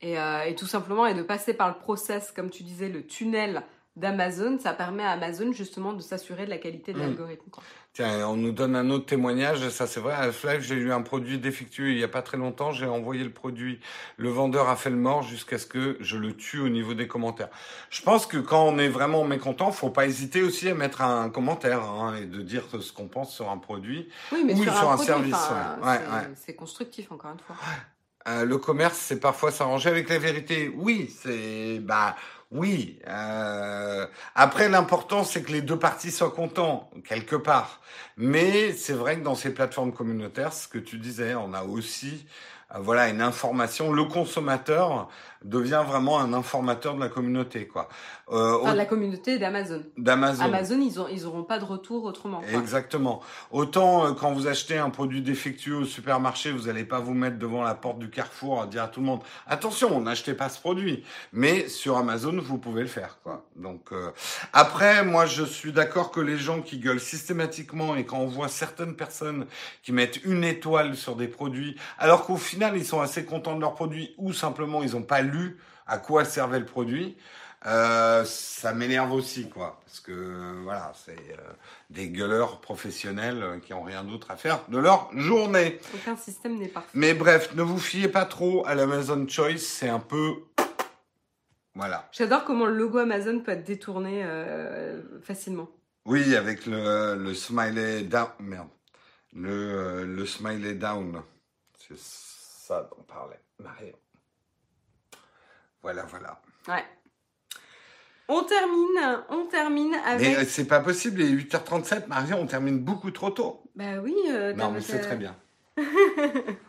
Et, euh, et tout simplement, et de passer par le process, comme tu disais, le tunnel d'Amazon, ça permet à Amazon justement de s'assurer de la qualité de Mm. l'algorithme. Tiens, on nous donne un autre témoignage, ça c'est vrai, à Half-Life, j'ai eu un produit défectueux il y a pas très longtemps, j'ai envoyé le produit, le vendeur a fait le mort jusqu'à ce que je le tue au niveau des commentaires. Je pense que quand on est vraiment mécontent, faut pas hésiter aussi à mettre un commentaire, hein, et de dire ce qu'on pense sur un produit. Oui, mais Oui, sur, sur un, un produit, service, enfin, ouais. Ouais, c'est- ouais. c'est constructif encore une fois. Euh, le commerce, c'est parfois s'arranger avec la vérité. Oui, c'est bah oui. Euh, après, l'important, c'est que les deux parties soient contents quelque part. Mais c'est vrai que dans ces plateformes communautaires, ce que tu disais, on a aussi voilà une information. Le consommateur devient vraiment un informateur de la communauté, quoi. Euh, Enfin, au- la communauté d'Amazon. D'Amazon. Amazon, ils ont, ils auront pas de retour autrement. quoi. Exactement. Autant euh, quand vous achetez un produit défectueux au supermarché, vous n'allez pas vous mettre devant la porte du carrefour à dire à tout le monde attention, n'achetez pas ce produit. Mais sur Amazon, vous pouvez le faire, quoi. Donc euh, après, moi, je suis d'accord que les gens qui gueulent systématiquement et quand on voit certaines personnes qui mettent une étoile sur des produits, alors qu'au final, ils sont assez contents de leur produit ou simplement ils n'ont pas lu à quoi servait le produit. Euh, ça m'énerve aussi, quoi, parce que voilà, c'est euh, des gueuleurs professionnels euh, qui ont rien d'autre à faire de leur journée. Aucun système n'est parfait. Mais bref, ne vous fiez pas trop à l'Amazon Choice, c'est un peu, voilà. J'adore comment le logo Amazon peut être détourné euh, facilement. Oui, avec le, le smiley down, merde, le, le smiley down, c'est ça dont parlait Marion. Voilà, voilà. Ouais. On termine, on termine avec. Mais euh, c'est pas possible, il est 8h37, Marion, on termine beaucoup trop tôt. Bah oui. euh, Non, mais c'est très bien.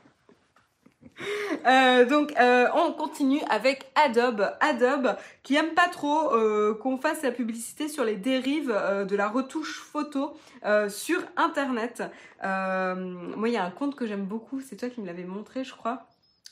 Euh, donc, euh, on continue avec Adobe. Adobe qui aime pas trop euh, qu'on fasse la publicité sur les dérives de la retouche photo sur Internet. Moi, il y a un compte que j'aime beaucoup. C'est toi qui me l'avais montré, je crois.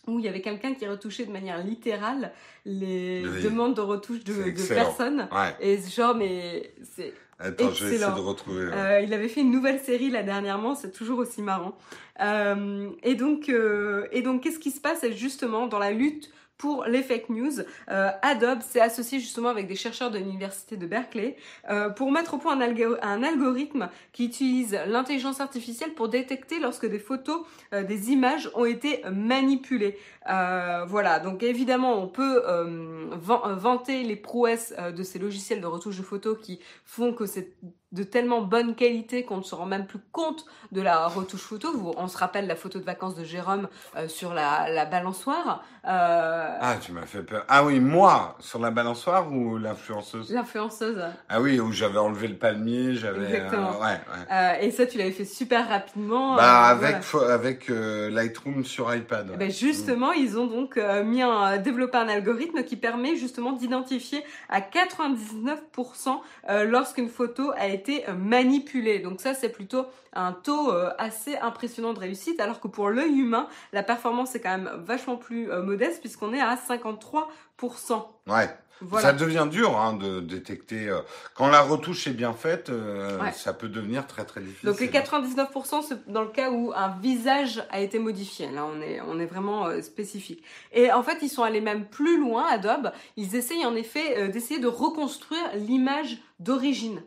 Où il y avait quelqu'un qui retouchait de manière littérale les Oui. demandes de retouche de, personnes. Ouais. Et genre, mais c'est Attends, je vais essayer de retrouver. ouais. euh, il avait fait une nouvelle série là dernièrement, c'est toujours aussi marrant. Euh, et donc, euh, et donc, qu'est-ce qui se passe justement dans la lutte pour les fake news euh, Adobe s'est associé justement avec des chercheurs de l'université de Berkeley euh, pour mettre au point un, algo- un algorithme qui utilise l'intelligence artificielle pour détecter lorsque des photos, euh, des images ont été manipulées. Voilà, donc évidemment, on peut van- vanter les prouesses de ces logiciels de retouche de photos qui font que c'est de tellement bonne qualité qu'on ne se rend même plus compte de la retouche photo. on se rappelle la photo de vacances de Jérôme euh, sur la, balançoire. Euh, ah, tu m'as fait peur. Ah oui, moi, sur la balançoire ou l'influenceuse? L'influenceuse. Ah oui, où j'avais enlevé le palmier, j'avais... Exactement. ouais, ouais. et ça, tu l'avais fait super rapidement. Bah, avec, avec Lightroom sur iPad. Eh ben justement, ils ont donc mis un, développé un algorithme qui permet justement d'identifier à 99% lorsqu'une photo a été été manipulé. Donc ça, c'est plutôt un taux euh, assez impressionnant de réussite, alors que pour l'œil humain, la performance est quand même vachement plus euh, modeste puisqu'on est à 53%. Ouais. Ça devient dur hein, de détecter. Euh, quand la retouche est bien faite, ça peut devenir très très difficile. Donc les 99%, c'est dans le cas où un visage a été modifié. Là, on est, on est vraiment spécifique. Et en fait, ils sont allés même plus loin, Adobe. Ils essayent en effet d'essayer de reconstruire l'image d'origine.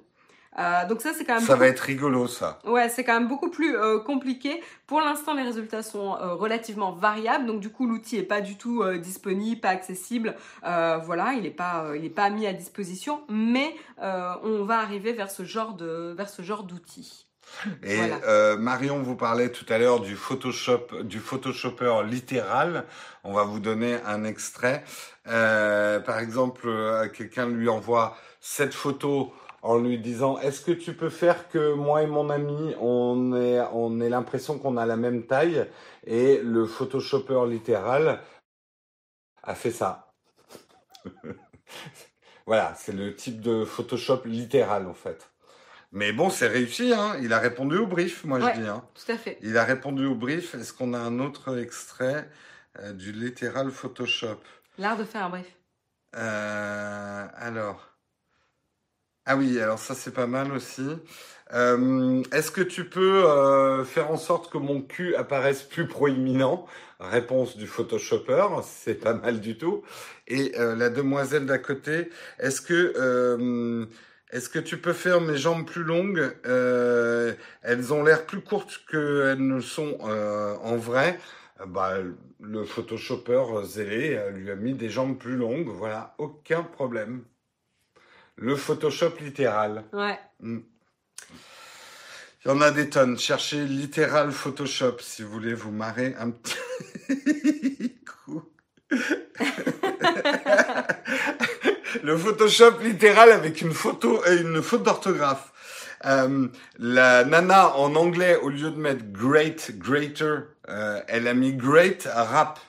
Euh, donc ça, c'est quand même. Ça va être rigolo, ça. Ouais, c'est quand même beaucoup plus euh, compliqué. Pour l'instant, les résultats sont euh, relativement variables. Donc du coup, l'outil est pas du tout disponible, pas accessible. voilà, il n'est pas, il est pas mis à disposition. Mais on va arriver vers ce genre de, vers ce genre d'outil. Et Marion vous parlait tout à l'heure du Photoshop, du Photoshopper littéral. On va vous donner un extrait. par exemple, quelqu'un lui envoie cette photo en lui disant est-ce que tu peux faire que moi et mon ami on ait, on ait l'impression qu'on a la même taille? Et le photoshopper littéral a fait ça. voilà, c'est le type de Photoshop littéral en fait. Mais bon, c'est réussi, hein. Il a répondu au brief, moi je dis. Hein. Tout à fait. Il a répondu au brief. Est-ce qu'on a un autre extrait euh, du littéral Photoshop? L'art de faire un brief. Euh, alors. Ah oui, alors ça c'est pas mal aussi. Euh, est-ce que tu peux euh, faire en sorte que mon cul apparaisse plus proéminent? Réponse du Photoshopper, c'est pas mal du tout. Et euh, la demoiselle d'à côté, est-ce que est-ce que tu peux faire mes jambes plus longues? Elles ont l'air plus courtes qu'elles ne sont en vrai. Bah, le Photoshopper zélé lui a mis des jambes plus longues. Voilà, aucun problème. Le Photoshop littéral. Ouais. Hmm. Il y en a des tonnes. Cherchez littéral Photoshop si vous voulez vous marrer un petit coup. le Photoshop littéral avec une photo et une faute d'orthographe. Euh, la nana en anglais, au lieu de mettre great, greater, euh, elle a mis great rap.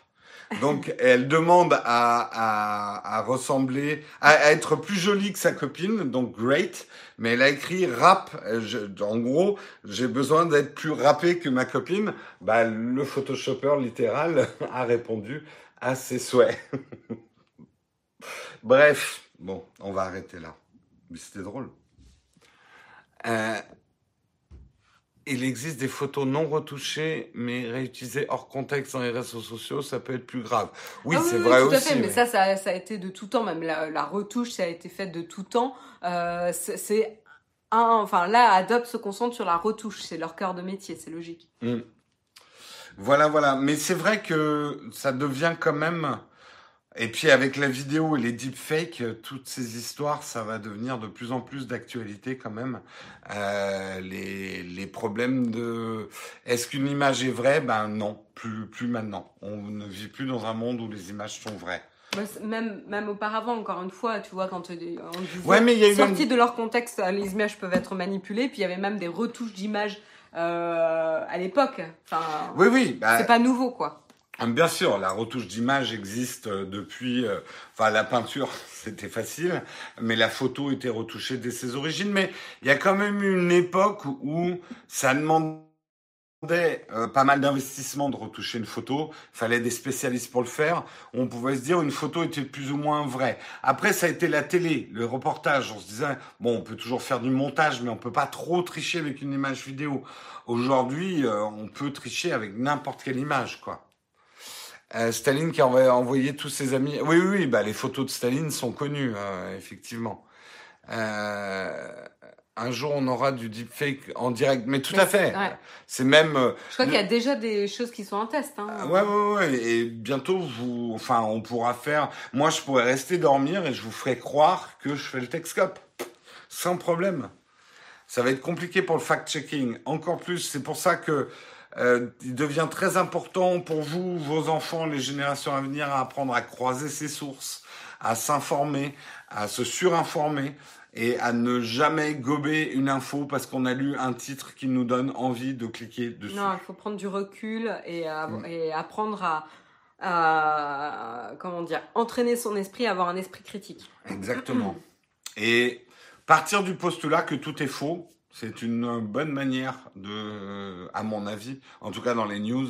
Donc, elle demande à, à, ressembler, à, être plus jolie que sa copine, donc great. Mais elle a écrit rap. en gros, j'ai besoin d'être plus rappé que ma copine. Bah, le Photoshopper littéral a répondu à ses souhaits. Bref, bon, on va arrêter là. Mais c'était drôle. Euh, il existe des photos non retouchées, mais réutilisées hors contexte dans les réseaux sociaux, ça peut être plus grave. Oui, ah c'est vrai tout À fait, mais, ça, ça, a été de tout temps, même la, retouche, ça a été fait de tout temps. Euh, c'est un, enfin là, Adobe se concentre sur la retouche, c'est leur cœur de métier, c'est logique. Hmm. Voilà, voilà. Mais c'est vrai que ça devient quand même et puis avec la vidéo et les deepfakes, euh, toutes ces histoires, ça va devenir de plus en plus d'actualité quand même. Euh, les, les problèmes de est-ce qu'une image est vraie? Ben non, plus, plus maintenant. On ne vit plus dans un monde où les images sont vraies. Bah, même, même auparavant, encore une fois, tu vois, quand euh, on disait ouais, mais il y a sorti de leur contexte, les images peuvent être manipulées, puis il y avait même des retouches d'images euh, à l'époque. Enfin, oui, oui. Bah, c'est pas nouveau, quoi. Bien sûr, la retouche d'image existe euh, depuis. Euh, enfin, la peinture, c'était facile, mais la photo était retouchée dès ses origines. Mais il y a quand même eu une époque où ça demandait euh, pas mal d'investissement de retoucher une photo. Fallait des spécialistes pour le faire. On pouvait se dire une photo était plus ou moins vraie. Après, ça a été la télé, le reportage. On se disait bon, on peut toujours faire du montage, mais on peut pas trop tricher avec une image vidéo. Aujourd'hui, on peut tricher avec n'importe quelle image, quoi. Euh, Staline qui a envoyé tous ses amis. Oui, oui, oui bah, les photos de Staline sont connues, hein, effectivement. Euh, un jour, on aura du deepfake en direct, mais tout à fait. C'est même. Euh, Je crois qu'il y a déjà des choses qui sont en test. Hein. Ouais, ouais, ouais. Et bientôt, vous, enfin, on pourra faire. Moi, je pourrais rester dormir et je vous ferai croire que je fais le Texcope, sans problème. Ça va être compliqué pour le fact-checking. Encore plus, c'est pour ça que euh, il devient très important pour vous, vos enfants, les générations à venir, à apprendre à croiser ces sources, à s'informer, à se surinformer et à ne jamais gober une info parce qu'on a lu un titre qui nous donne envie de cliquer dessus. Non, il faut prendre du recul et, Mm. et apprendre à, à, comment dire, entraîner son esprit à avoir un esprit critique. Exactement. Et partir du postulat que tout est faux, c'est une bonne manière de, à mon avis, en tout cas dans les news,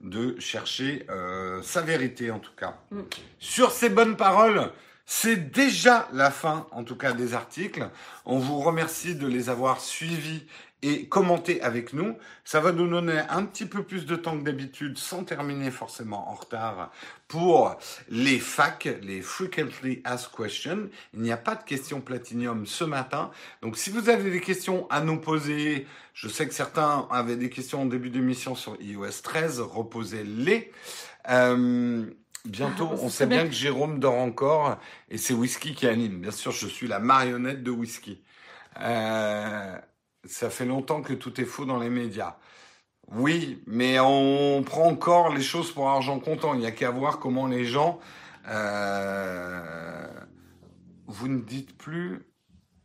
de chercher euh, sa vérité en tout cas. Mm. Sur ces bonnes paroles, c'est déjà la fin en tout cas des articles. On vous remercie de les avoir suivis et commentés avec nous. Ça va nous donner un petit peu plus de temps que d'habitude sans terminer forcément en retard pour les FAQ, les Frequently Asked Questions. Il n'y a pas de questions platinium ce matin. Donc si vous avez des questions à nous poser, je sais que certains avaient des questions en début d'émission sur iOS 13, reposez-les. Euh, bientôt, Ah, on sait bien bien. que Jérôme dort encore et c'est Whisky qui anime. Bien sûr, je suis la marionnette de Whisky. Euh, ça fait longtemps que tout est faux dans les médias. Oui, mais on prend encore les choses pour argent comptant. Il n'y a qu'à voir comment les gens... euh, Vous ne dites plus...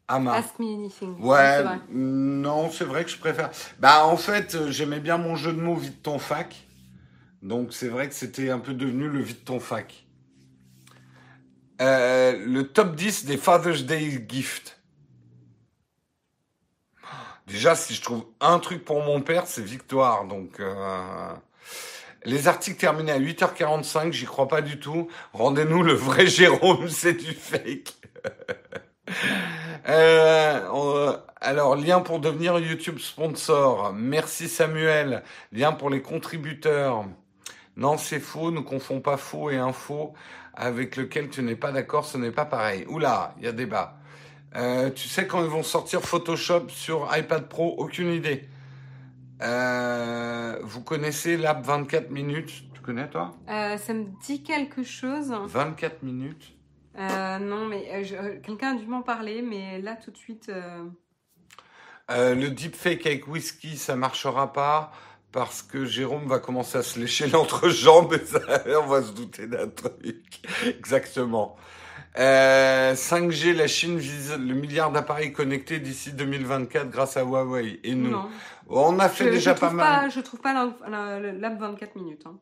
Ama. Ask me anything. Ouais, non, c'est vrai que je préfère. Bah, en fait, euh, j'aimais bien mon jeu de mots vite ton fac. Donc, c'est vrai que c'était un peu devenu le vite ton fac. Euh, le top 10 des Father's Day gifts. Déjà, si je trouve un truc pour mon père, c'est victoire. Donc, euh, les articles terminés à 8h45, j'y crois pas du tout. Rendez-nous le vrai Jérôme, c'est du fake. Euh, on- alors, lien pour devenir YouTube sponsor. Merci Samuel. Lien pour les contributeurs. Non, c'est faux. Ne confonds pas faux et info avec lequel tu n'es pas d'accord. Ce n'est pas pareil. Oula, il y a débat. Euh, tu sais quand ils vont sortir Photoshop sur iPad Pro Aucune idée. Euh, vous connaissez l'app 24 minutes? Tu connais toi? Euh, ça me dit quelque chose. 24 minutes? Non, mais quelqu'un a dû m'en parler, mais là tout de suite. le deepfake avec whisky, ça marchera pas parce que Jérôme va commencer à se lécher l'entrejambe et ça, on va se douter d'un truc. Exactement. Euh, 5G, la Chine vise le milliard d'appareils connectés d'ici 2024 grâce à Huawei et nous. non. On a fait Je, déjà je pas mal. Pas, je trouve pas la- la- la- l'app 24 minutes. hein.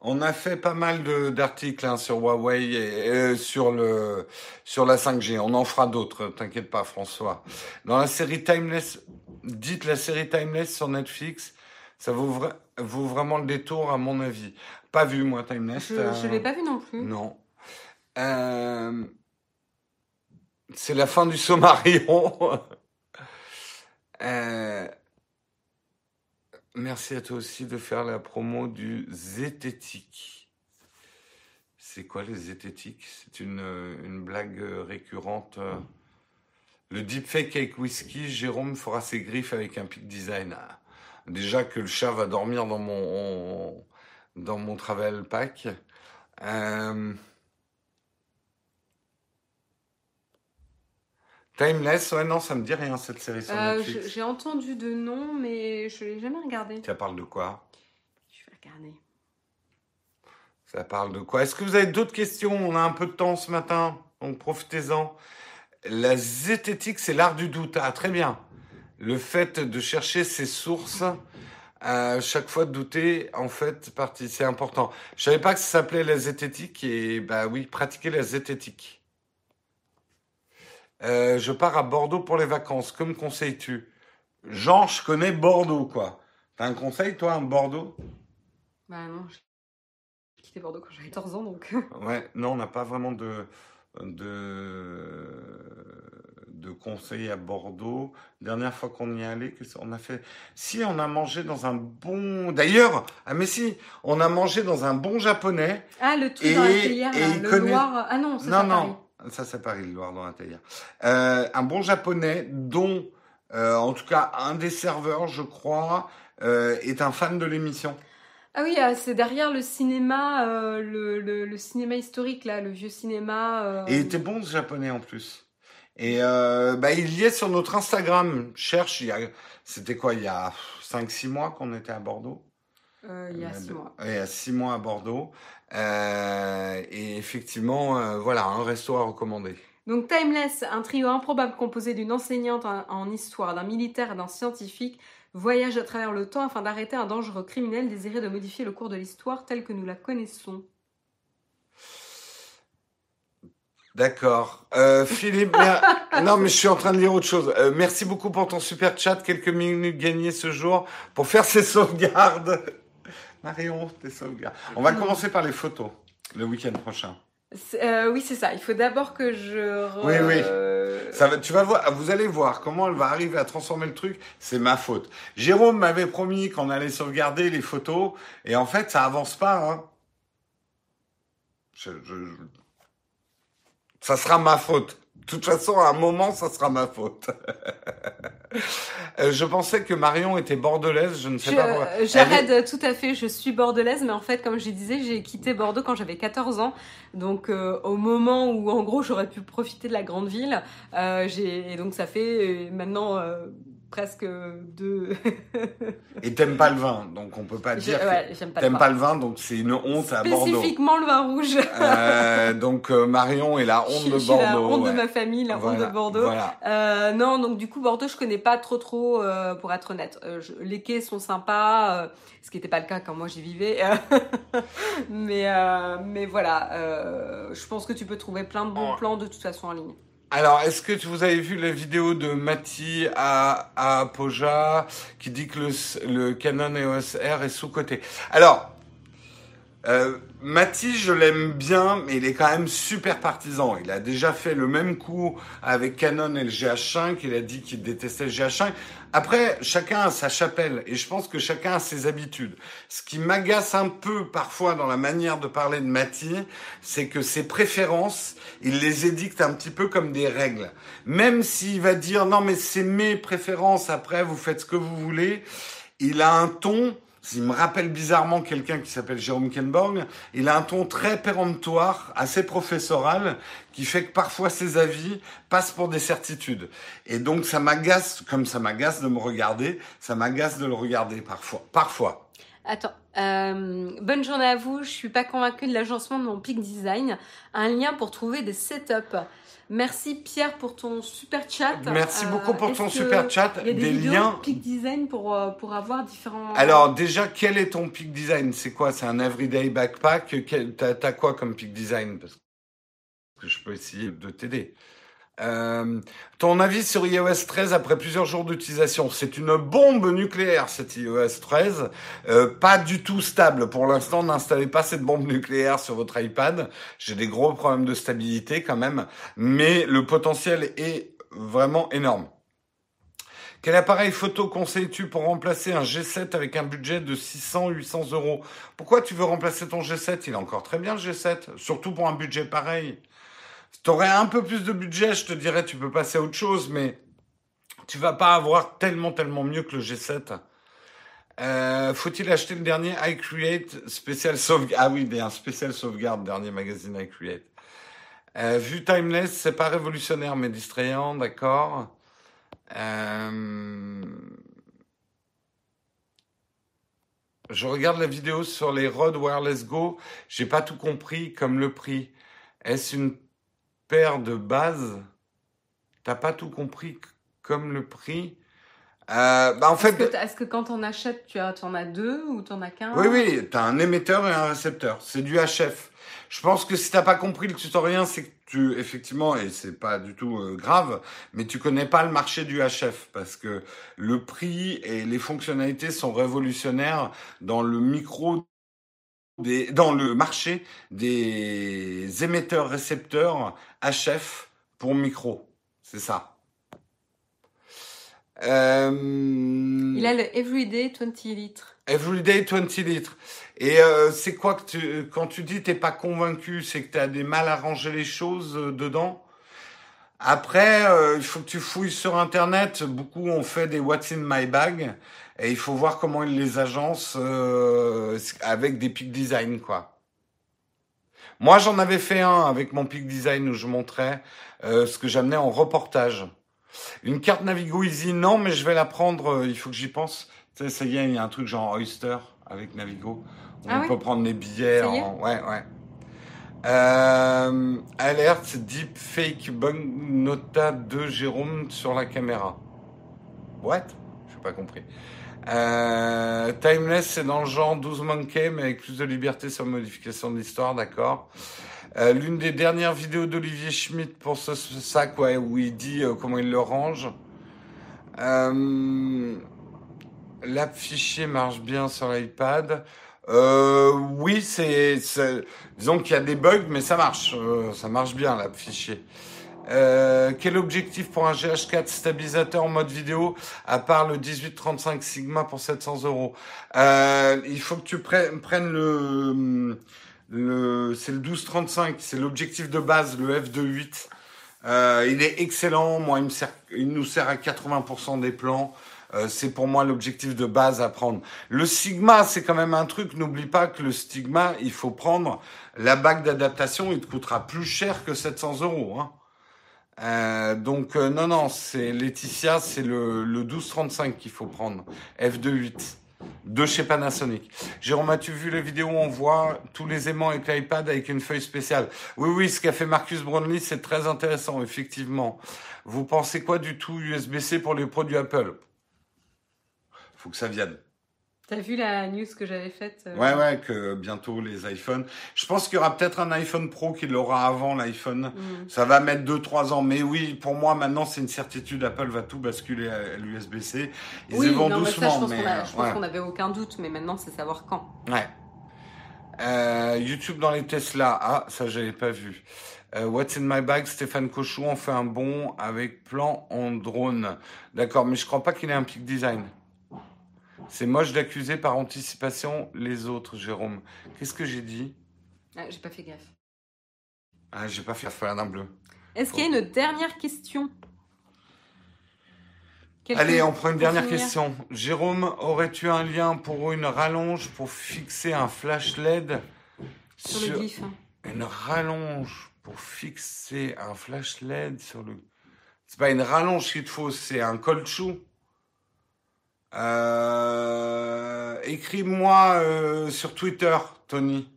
On a fait pas mal d'articles hein, sur Huawei et euh, sur le sur la 5G. On en fera d'autres, t'inquiète pas François. Dans la série Timeless, dites la série Timeless sur Netflix, ça vaut, vra- vaut vraiment le détour à mon avis. Pas vu moi Timeless. Je, euh, je l'ai pas vu non plus. Non. Euh, C'est la fin du Sommarion. Euh, Merci à toi aussi de faire la promo du zététique. C'est quoi le zététique C'est une, euh, une blague récurrente. Le deepfake avec whisky, Jérôme fera ses griffes avec un pic design. Déjà que le chat va dormir dans mon, travel pack. Timeless, ouais, non, ça me dit rien cette série sur Euh, Netflix. J'ai entendu de nom, mais je l'ai jamais regardé. Ça parle de quoi? Je vais regarder. Ça parle de quoi? Est-ce que vous avez d'autres questions? On a un peu de temps ce matin, donc profitez-en. La zététique, c'est l'art du doute. Ah, très bien. Le fait de chercher ses sources, à chaque fois de douter, en fait, partie, c'est important. Je savais pas que ça s'appelait la zététique et bah oui, pratiquer la zététique. Euh, je pars à Bordeaux pour les vacances. Que me conseilles-tu? Jean, je connais Bordeaux, quoi. T'as un conseil, toi, un Bordeaux? Bah non, j'ai quitté Bordeaux quand j'avais 14 ans, donc. Ouais, non, on n'a pas vraiment de, de, de conseils à Bordeaux. Dernière fois qu'on y est allé, qu'est-ce qu'on a fait? Si, on a mangé dans un bon. D'ailleurs, ah mais si, on a mangé dans un bon japonais. Ah, le truc Et- dans la théière, et là, le Loir. Ah non, c'est Non, non, ça c'est Paris, le Loir dans. Euh, un bon japonais dont, euh, en tout cas, un des serveurs, je crois, euh, est un fan de l'émission. Ah oui, euh, c'est derrière le cinéma, le, le, le cinéma historique, là, le vieux cinéma. Et il était bon ce japonais en plus. Et bah, il y est sur notre Instagram. Cherche, c'était quoi, il y a 5-6 mois qu'on était à Bordeaux? Euh, il y a six mois. Il y a 6 mois à Bordeaux. Euh, et effectivement, euh, voilà, un resto à recommander. Donc Timeless, un trio improbable composé d'une enseignante en, en histoire, d'un militaire et d'un scientifique, voyage à travers le temps afin d'arrêter un dangereux criminel désiré de modifier le cours de l'histoire tel que nous la connaissons. D'accord. Euh, Philippe, mer- non mais je suis en train de lire autre chose. Euh, merci beaucoup pour ton super chat. Quelques minutes gagnées ce jour pour faire ces sauvegardes. Marion, tes sauvegardes. On va commencer par les photos le week-end prochain. Euh, oui, c'est ça. Il faut d'abord que je. re- Oui, oui. euh, Ça va, tu vas voir, vous allez voir comment elle va arriver à transformer le truc. C'est ma faute. Jérôme m'avait promis qu'on allait sauvegarder les photos et en fait, ça avance pas. Hein. Je- je- je- Ça sera ma faute. De toute façon, à un moment, ça sera ma faute. Euh, je pensais que Marion était bordelaise. Je ne sais Je- pas pourquoi. euh, J'arrête est- euh, tout à fait, je suis bordelaise, mais en fait, comme je disais, j'ai quitté Bordeaux quand j'avais 14 ans. Donc, euh, au moment où, en gros, j'aurais pu profiter de la grande ville, euh, j'ai et donc ça fait maintenant euh, presque deux. Et t'aimes pas le vin, donc on peut pas dire. que ouais, j'aime pas le T'aimes vin. pas le vin, donc c'est une honte à Bordeaux. Spécifiquement le vin rouge. Euh, donc euh, Marion est la honte je de suis la Bordeaux. honte ouais. de ma famille, la honte de Bordeaux. Voilà. Euh, non, donc du coup Bordeaux, je connais pas trop trop euh, pour être honnête. Euh, je- les quais sont sympas, euh, ce qui n'était pas le cas quand moi j'y vivais. mais euh, mais voilà, euh, je pense que tu peux trouver plein de bons Oh. plans de toute façon en ligne. Alors, est-ce que vous avez vu la vidéo de Mati à, à Poja qui dit que le, Canon EOS R est sous-coté? Alors, euh, je l'aime bien, mais il est quand même super partisan. Il a déjà fait le même coup avec Canon et le GH5. Il a dit qu'il détestait le GH5. Après, chacun a sa chapelle et je pense que chacun a ses habitudes. Ce qui m'agace un peu parfois dans la manière de parler de Mati, c'est que ses préférences, il les édicte un petit peu comme des règles. Même s'il va dire non mais c'est mes préférences, après vous faites ce que vous voulez, il a un ton, il me rappelle bizarrement quelqu'un qui s'appelle Jérôme Kenborg, il a un ton très péremptoire, assez professoral, qui fait que parfois ses avis passent pour des certitudes. Et donc ça m'agace, comme ça m'agace de me regarder, ça m'agace de le regarder parfois. Parfois. Attends, euh, bonne journée à vous. Je suis pas convaincue de l'agencement de mon Peak Design. Un lien pour trouver des setups. Merci Pierre pour ton super chat. Merci Euh, beaucoup pour est-ce ton super chat. Il y a des, des vidéos liens. Peak Design pour, euh, pour avoir différents. Alors déjà, quel est ton peak design? C'est quoi? C'est un everyday backpack? T'as quoi comme peak design? Parce que je peux essayer de t'aider. Euh, ton avis sur iOS 13 après plusieurs jours d'utilisation? C'est une bombe nucléaire cet iOS 13, euh, pas du tout stable. Pour l'instant, n'installez pas cette bombe nucléaire sur votre iPad. J'ai des gros problèmes de stabilité quand même, mais le potentiel est vraiment énorme. Quel appareil photo conseilles-tu pour remplacer un G7 avec un budget de 600-800 euros? Pourquoi tu veux remplacer ton G7 Il est encore très bien le G7, surtout pour un budget pareil. Si t'aurais un peu plus de budget, je te dirais tu peux passer à autre chose, mais tu vas pas avoir tellement tellement mieux que le G7. Euh, Faut-il acheter le dernier iCreate spécial sauvegarde Ah oui, un spécial sauvegarde, dernier magazine iCreate. Euh, vu Timeless, c'est pas révolutionnaire mais distrayant, d'accord. Euh, Je regarde la vidéo sur les Rode Wireless Go. J'ai pas tout compris comme le prix. Est-ce une de base T'as pas tout compris comme le prix euh, bah en Est-ce fait, que, est-ce que quand on achète, tu as, en as deux ou t'en as qu'un? Oui, oui, t'as un émetteur et un récepteur. C'est du HF. Je pense que si t'as pas compris le tutoriel, c'est que tu, effectivement, et c'est pas du tout euh, grave, mais tu connais pas le marché du HF parce que le prix et les fonctionnalités sont révolutionnaires dans le micro des, dans le marché des émetteurs récepteurs HF pour micro. C'est ça. Euh, Il a le Everyday 20 litres. Everyday 20 litres. Et euh, c'est quoi que tu, quand tu dis t'es pas convaincu, c'est que tu as des mal à ranger les choses euh, dedans? Après, euh, il faut que tu fouilles sur Internet. Beaucoup ont fait des What's in my bag. Et il faut voir comment ils les agencent euh, avec des peak design, quoi. Moi, j'en avais fait un avec mon Peak Design où je montrais euh, ce que j'amenais en reportage. Une carte Navigo Easy, non, mais je vais la prendre. euh, il faut que j'y pense. Tu sais, ça y est, il y a un truc genre Oyster avec Navigo. où Ah on oui peut prendre les billets. En... Ouais, ouais. Euh, alerte Deep Fake Bug Nota de Jérôme sur la caméra. What? J'ai pas compris. Euh, Timeless, c'est dans le genre 12 Monkey, mais avec plus de liberté sur modification de l'histoire, d'accord. Euh, L'une des dernières vidéos d'Olivier Schmitt pour ce, sac, ouais, où il dit euh, comment il le range. Euh, L'app fichier marche bien sur l'iPad. Euh, oui, c'est, disons qu'il y a des bugs, mais ça marche, ça marche bien l'app fichier. Euh, quel objectif pour un GH4 stabilisateur en mode vidéo à part le 1835 Sigma pour 700 euros euh, Il faut que tu prennes, le, le c'est le 1235, c'est l'objectif de base, le f2.8. Euh, il est excellent, moi il me nous sert à 80% des plans. Euh, c'est pour moi l'objectif de base à prendre. Le Sigma, c'est quand même un truc. N'oublie pas que le Stigma, il faut prendre la bague d'adaptation. Il te coûtera plus cher que 700 euros. Hein. Euh, donc euh, non, non, c'est Laetitia, c'est le, le 1235 qu'il faut prendre. F28 de chez Panasonic. Jérôme, as-tu vu les vidéos où on voit tous les aimants avec l'iPad avec une feuille spéciale? Oui, oui, ce qu'a fait Marcus Brownlee, c'est très intéressant, effectivement. Vous pensez quoi du tout USB-C pour les produits Apple? Faut que ça vienne. T'as vu la news que j'avais faite euh, Ouais, ouais, que bientôt les iPhones. Je pense qu'il y aura peut-être un iPhone Pro qui l'aura avant l'iPhone. mm. Ça va mettre 2-3 ans. Mais oui, pour moi, maintenant, c'est une certitude. Apple va tout basculer à l'USB-C. Ils Oui, y vont doucement. ça, je pense mais, qu'on a- je pense ouais. qu'on avait aucun doute, mais maintenant, c'est savoir quand. Ouais. Euh, YouTube dans les Tesla. Ah, ça, j'avais pas vu. Euh, What's in my bag Stéphane Cochou en fait un bon avec plan en drone. D'accord, mais je crois pas qu'il ait un peak design. C'est moche d'accuser par anticipation les autres, Jérôme. Qu'est-ce que j'ai dit? Ah, J'ai pas fait gaffe. Ah, j'ai pas fait faire d'un bleu. Est-ce qu'il y a une dernière question? Allez, on prend une dernière finir question. Jérôme, aurais-tu un lien pour une rallonge pour fixer un flash LED Sur le GIF. Une rallonge pour fixer un flash LED sur le. C'est pas une rallonge qu'il te faut, c'est un colchou. Euh... Écris-moi euh, sur Twitter, Tony.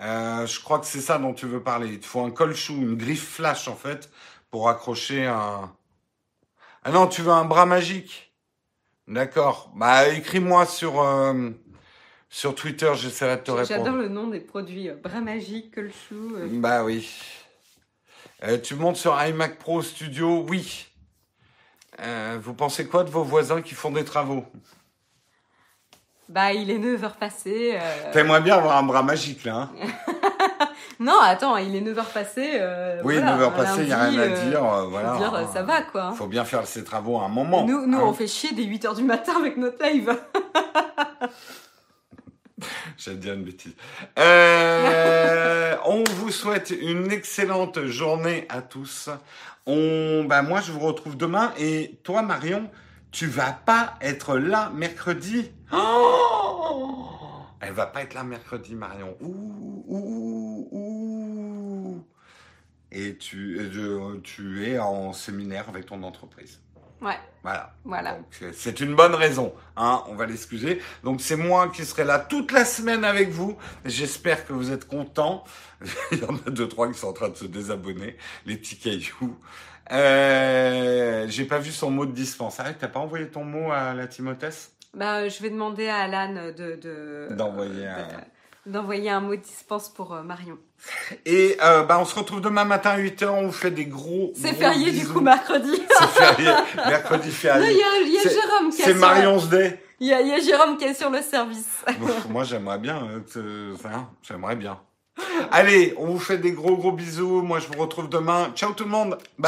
Euh, je crois que c'est ça dont tu veux parler. Il te faut un colchou, une griffe flash en fait, pour accrocher un. Ah non, tu veux un bras magique. D'accord. Bah écris-moi sur euh, sur Twitter, j'essaierai de te répondre. J'adore le nom des produits. euh, Bras magique, colchou. euh. Bah oui. Euh, tu montes sur iMac Pro Studio, oui. Euh, vous pensez quoi de vos voisins qui font des travaux? Bah, il est 9h passé. euh. T'aimerais bien avoir un bras magique là. Hein Non, attends, il est 9h passé. euh, oui, voilà, 9h un passées, il n'y a rien à euh, dire. euh, faut voilà. dire, euh, ça va quoi. Faut bien faire ses travaux à un moment. Nous, nous hein. on fait chier dès 8h du matin avec notre live. J'ai dit une bêtise. Euh, on vous souhaite une excellente journée à tous. On, bah moi, je vous retrouve demain. Et toi, Marion, tu vas pas être là mercredi. Oh Elle va pas être là mercredi, Marion. Ouh, ouh, ouh. Et tu, je- tu es en séminaire avec ton entreprise. Ouais, Voilà. voilà. Donc, euh, c'est une bonne raison, hein, on va l'excuser. Donc c'est moi qui serai là toute la semaine avec vous. J'espère que vous êtes contents. Il y en a deux, trois qui sont en train de se désabonner, les petits cailloux. Euh, j'ai pas vu son mot de dispense. Ah, t'as pas envoyé ton mot à la Timothée? Bah, euh, je vais demander à Alan de, de- D'envoyer euh, un- de- d'envoyer un mot de dispense pour euh, Marion. Et euh, bah, on se retrouve demain matin à 8h, on vous fait des gros C'est férié du coup mercredi. C'est férié, mercredi il férié. y il y a Jérôme qui est C'est sur- Marion's Day. Il y, a, il y a Jérôme qui est sur le service. Bon, moi, j'aimerais bien. euh, enfin, j'aimerais bien. Allez, on vous fait des gros gros bisous. Moi, je vous retrouve demain. Ciao tout le monde. Bye Ciao.